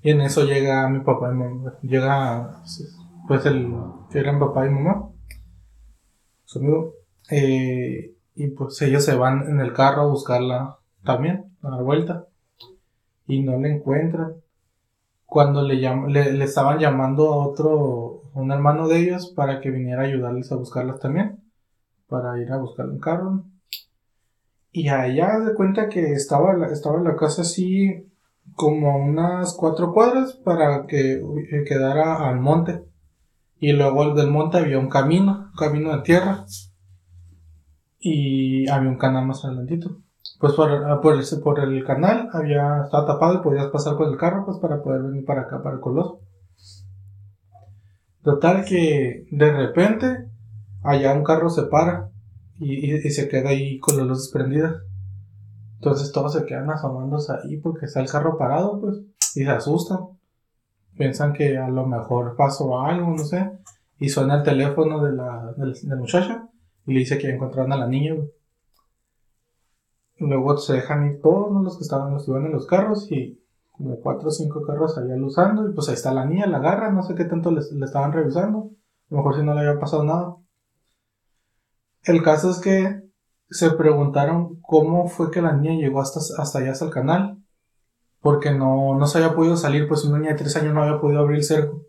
[SPEAKER 3] Y en eso llega mi papá y mamá, llega pues el que eran papá y mamá, su amigo, eh, y pues ellos se van en el carro a buscarla también, a dar vuelta, y no la encuentran. Cuando le, le, le estaban llamando a otro, un hermano de ellos para que viniera a ayudarles a buscarlas también, para ir a buscar un carro. Y allá de cuenta que estaba, estaba la casa así como unas cuatro cuadras para que eh, quedara al monte. Y luego del monte había un camino, un camino de tierra. Y había un canal más adelantito. Pues por, ah, por, el, por el canal había, estaba tapado y podías pasar con el carro pues para poder venir para acá, para el coloso. Total que de repente allá un carro se para y, se queda ahí con las luces prendidas. Entonces todos se quedan asomándose ahí porque está el carro parado, pues, y se asustan. Piensan que a lo mejor pasó algo, no sé. Y suena el teléfono de la, de muchacha y le dice que encontraron a la niña. Luego se dejan ir todos los que estaban, los iban en los carros y como cuatro o cinco carros allá usando y pues ahí está la niña, la agarra, no sé qué tanto le estaban revisando. A lo mejor si no le había pasado nada. El caso es que se preguntaron cómo fue que la niña llegó hasta, hasta allá, hasta el canal. Porque no, no se había podido salir, pues una niña de tres años no había podido abrir el cerco.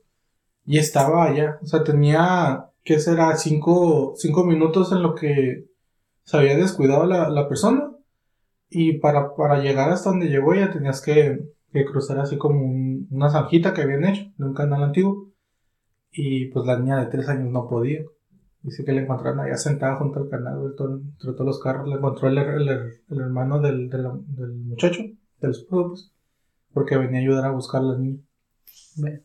[SPEAKER 3] Y estaba allá. O sea, tenía, ¿qué será? Cinco, cinco minutos en lo que se había descuidado la, la persona. Y para, para llegar hasta donde llegó ya tenías que, que cruzar así como un- una zanjita que habían hecho de un canal antiguo. Y pues la niña de tres años no podía. Dice que la encontraron allá sentada junto al canal, entre todos los carros. La encontró el, el- el hermano del, del, del muchacho, del esposo, pues, porque venía a ayudar a buscar a la niña.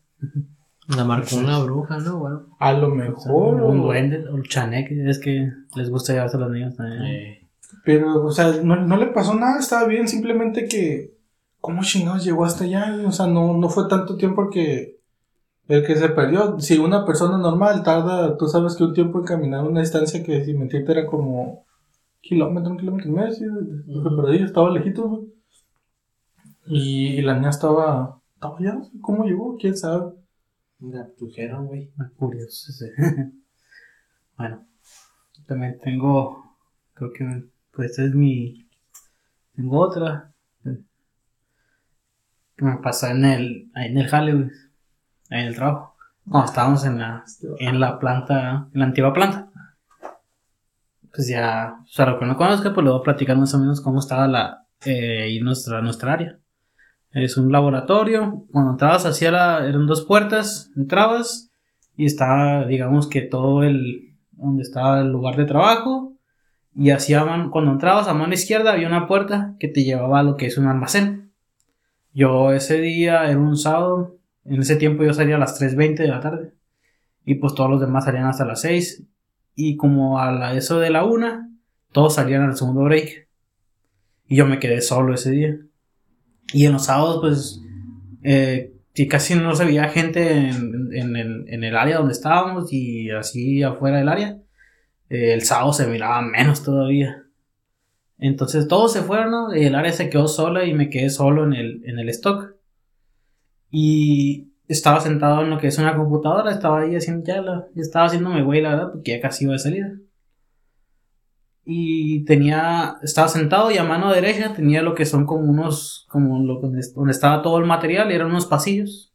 [SPEAKER 1] La marcó una bruja, ¿no? Bueno.
[SPEAKER 3] A lo
[SPEAKER 2] O sea,
[SPEAKER 3] mejor.
[SPEAKER 2] un duende, o chaneque, es que les gusta llevarse a los niños también.
[SPEAKER 1] Eh,
[SPEAKER 3] Pero, o sea, no, no le pasó nada, estaba bien, simplemente que. ¿Cómo chingados llegó hasta allá? O sea, no, no fue tanto tiempo que. El que se perdió. Si una persona normal tarda, tú sabes que un tiempo en caminar una distancia que sin mentirte era como. Kilómetro, un kilómetro y medio, sí, se perdió, estaba lejito, güey. Y, y la niña estaba. Estaba allá, no sé ¿cómo llegó? ¿Quién sabe?
[SPEAKER 1] la abdujeron, güey.
[SPEAKER 2] Ah, Curioso ese. bueno, también tengo, creo que, pues es mi, tengo otra que me pasó en el, ahí en el jale, güey, ahí en el trabajo, cuando estábamos en la, en la planta, en la antigua planta. Pues ya, o sea, lo que no conozca, pues le voy a platicar más o menos cómo estaba la, eh, nuestra, nuestra área. Es un laboratorio. Cuando entrabas hacia la. Eran dos puertas. Entrabas. Y estaba, digamos que todo el. Donde estaba el lugar de trabajo. Y hacia man- cuando entrabas a mano izquierda había una puerta que te llevaba a lo que es un almacén. Yo ese día era un sábado. En ese tiempo yo salía a las 3.20 de la tarde. Y pues todos los demás salían hasta las 6. Y como a la, eso de la una, todos salían al segundo break. Y yo me quedé solo ese día. Y en los sábados, pues, eh, casi no se veía gente en, en el, en el área donde estábamos y así afuera del área. Eh, el sábado se miraba menos todavía. Entonces todos se fueron, ¿no? Y el área se quedó sola y me quedé solo en el, en el stock. Y estaba sentado en lo que es una computadora, estaba ahí haciendo ya la, estaba haciéndome güey, la verdad, porque ya casi iba de salida. Y tenía, estaba sentado y a mano derecha tenía lo que son como unos, como lo, donde, donde estaba todo el material, eran unos pasillos.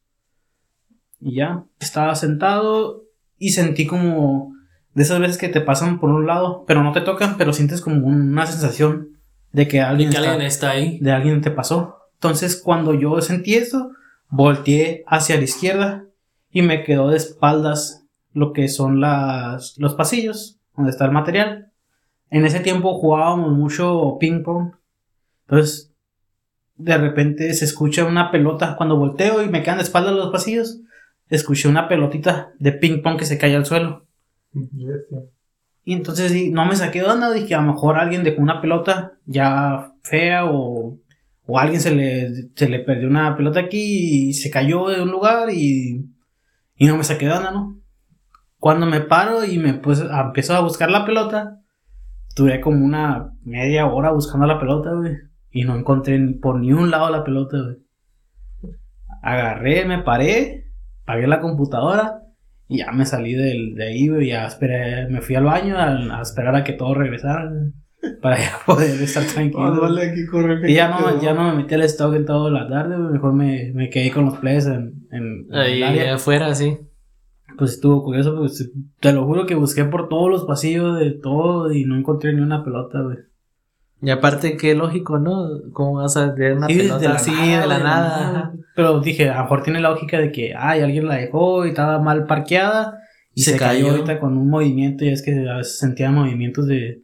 [SPEAKER 2] Y ya, estaba sentado y sentí como de esas veces que te pasan por un lado, pero no te tocan, pero sientes como una sensación de que alguien,
[SPEAKER 1] que
[SPEAKER 2] está-
[SPEAKER 1] alguien está ahí.
[SPEAKER 2] de alguien te pasó. Entonces, cuando yo sentí eso, volteé hacia la izquierda y me quedó de espaldas lo que son las, los pasillos donde está el material. En ese tiempo jugábamos mucho ping pong. Entonces, de repente se escucha una pelota. Cuando volteo y me quedan de espaldas los pasillos, escuché una pelotita de ping pong que se cae al suelo. Y entonces no me saqué de onda, dije a lo mejor alguien dejó una pelota ya fea o, o alguien se le, se le perdió una pelota aquí y se cayó de un lugar y, y no me saqué de ¿no? Cuando me paro y me pues empiezo a buscar la pelota, duré como una media hora buscando la pelota, güey, y no encontré por ni un lado la pelota, güey. Agarré, me paré, pagué la computadora y ya me salí del, de ahí, güey, ya esperé, me fui al baño a, a esperar a que todos regresaran para ya poder estar tranquilo.
[SPEAKER 3] Aquí que
[SPEAKER 2] y ya no, ya no me metí al stock en toda la tarde, güey, mejor me, me quedé con los plays en, en, en
[SPEAKER 1] Ahí
[SPEAKER 2] área.
[SPEAKER 1] afuera, sí.
[SPEAKER 2] Pues estuvo curioso, pues te lo juro que busqué por todos los pasillos de todo y no encontré ni una pelota, güey.
[SPEAKER 1] Y aparte, qué lógico, ¿no? ¿Cómo vas a tener una
[SPEAKER 2] Sí,
[SPEAKER 1] pelota así de la nada?
[SPEAKER 2] Pero dije, a lo mejor tiene la lógica de que, ay, alguien la dejó y estaba mal parqueada y
[SPEAKER 1] Se
[SPEAKER 2] se, cayó.
[SPEAKER 1] cayó.
[SPEAKER 2] ahorita con un movimiento y es que a veces sentía movimientos de,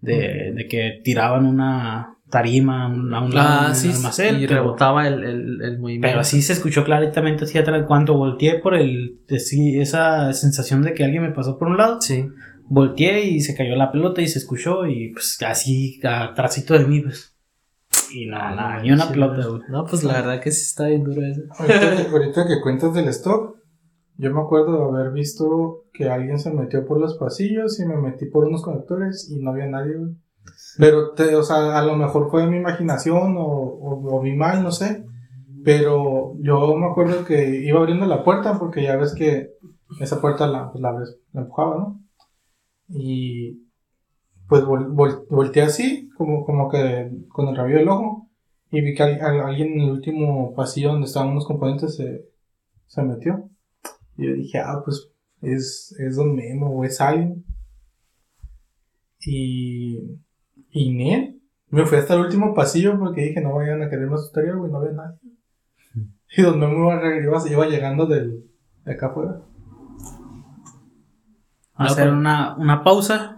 [SPEAKER 2] de, de que tiraban una tarima a un, a un lado
[SPEAKER 1] Ah, sí,
[SPEAKER 2] almacén.
[SPEAKER 1] y
[SPEAKER 2] pero-
[SPEAKER 1] rebotaba el, el, el movimiento.
[SPEAKER 2] Pero así se escuchó claramente así atrás. Cuando volteé por el. sí, esa sensación de que alguien me pasó por un lado.
[SPEAKER 1] Sí.
[SPEAKER 2] Volteé y se cayó la pelota y se escuchó. Y pues así atrásito de mí, pues. Y no, nada, ni una
[SPEAKER 1] Sí,
[SPEAKER 2] pelota, güey.
[SPEAKER 1] No, pues la verdad que sí está bien duro eso.
[SPEAKER 3] Ahorita, que- ahorita que cuentas del stock, yo me acuerdo de haber visto que alguien se metió por los pasillos y me metí por unos conectores y no había nadie, güey. Pero, te- o sea, a lo mejor fue mi imaginación o, o, o mi mal, no sé. Pero yo me acuerdo que iba abriendo la puerta porque ya ves que esa puerta la, pues, la, la empujaba, ¿no? Y pues vol- vol- volteé así, como, como que con el rabillo del ojo, y vi que al- al- alguien en el último pasillo donde estaban unos componentes se, se metió. Y yo dije, ah, pues es, es Don Memo o es alguien. Y, y Nel, me fui hasta el último pasillo porque dije, no vayan a quererme asustar, y algo, y no había nadie. Y Don Memo iba, iba, iba llegando del, de acá afuera.
[SPEAKER 2] Hacer una, una pausa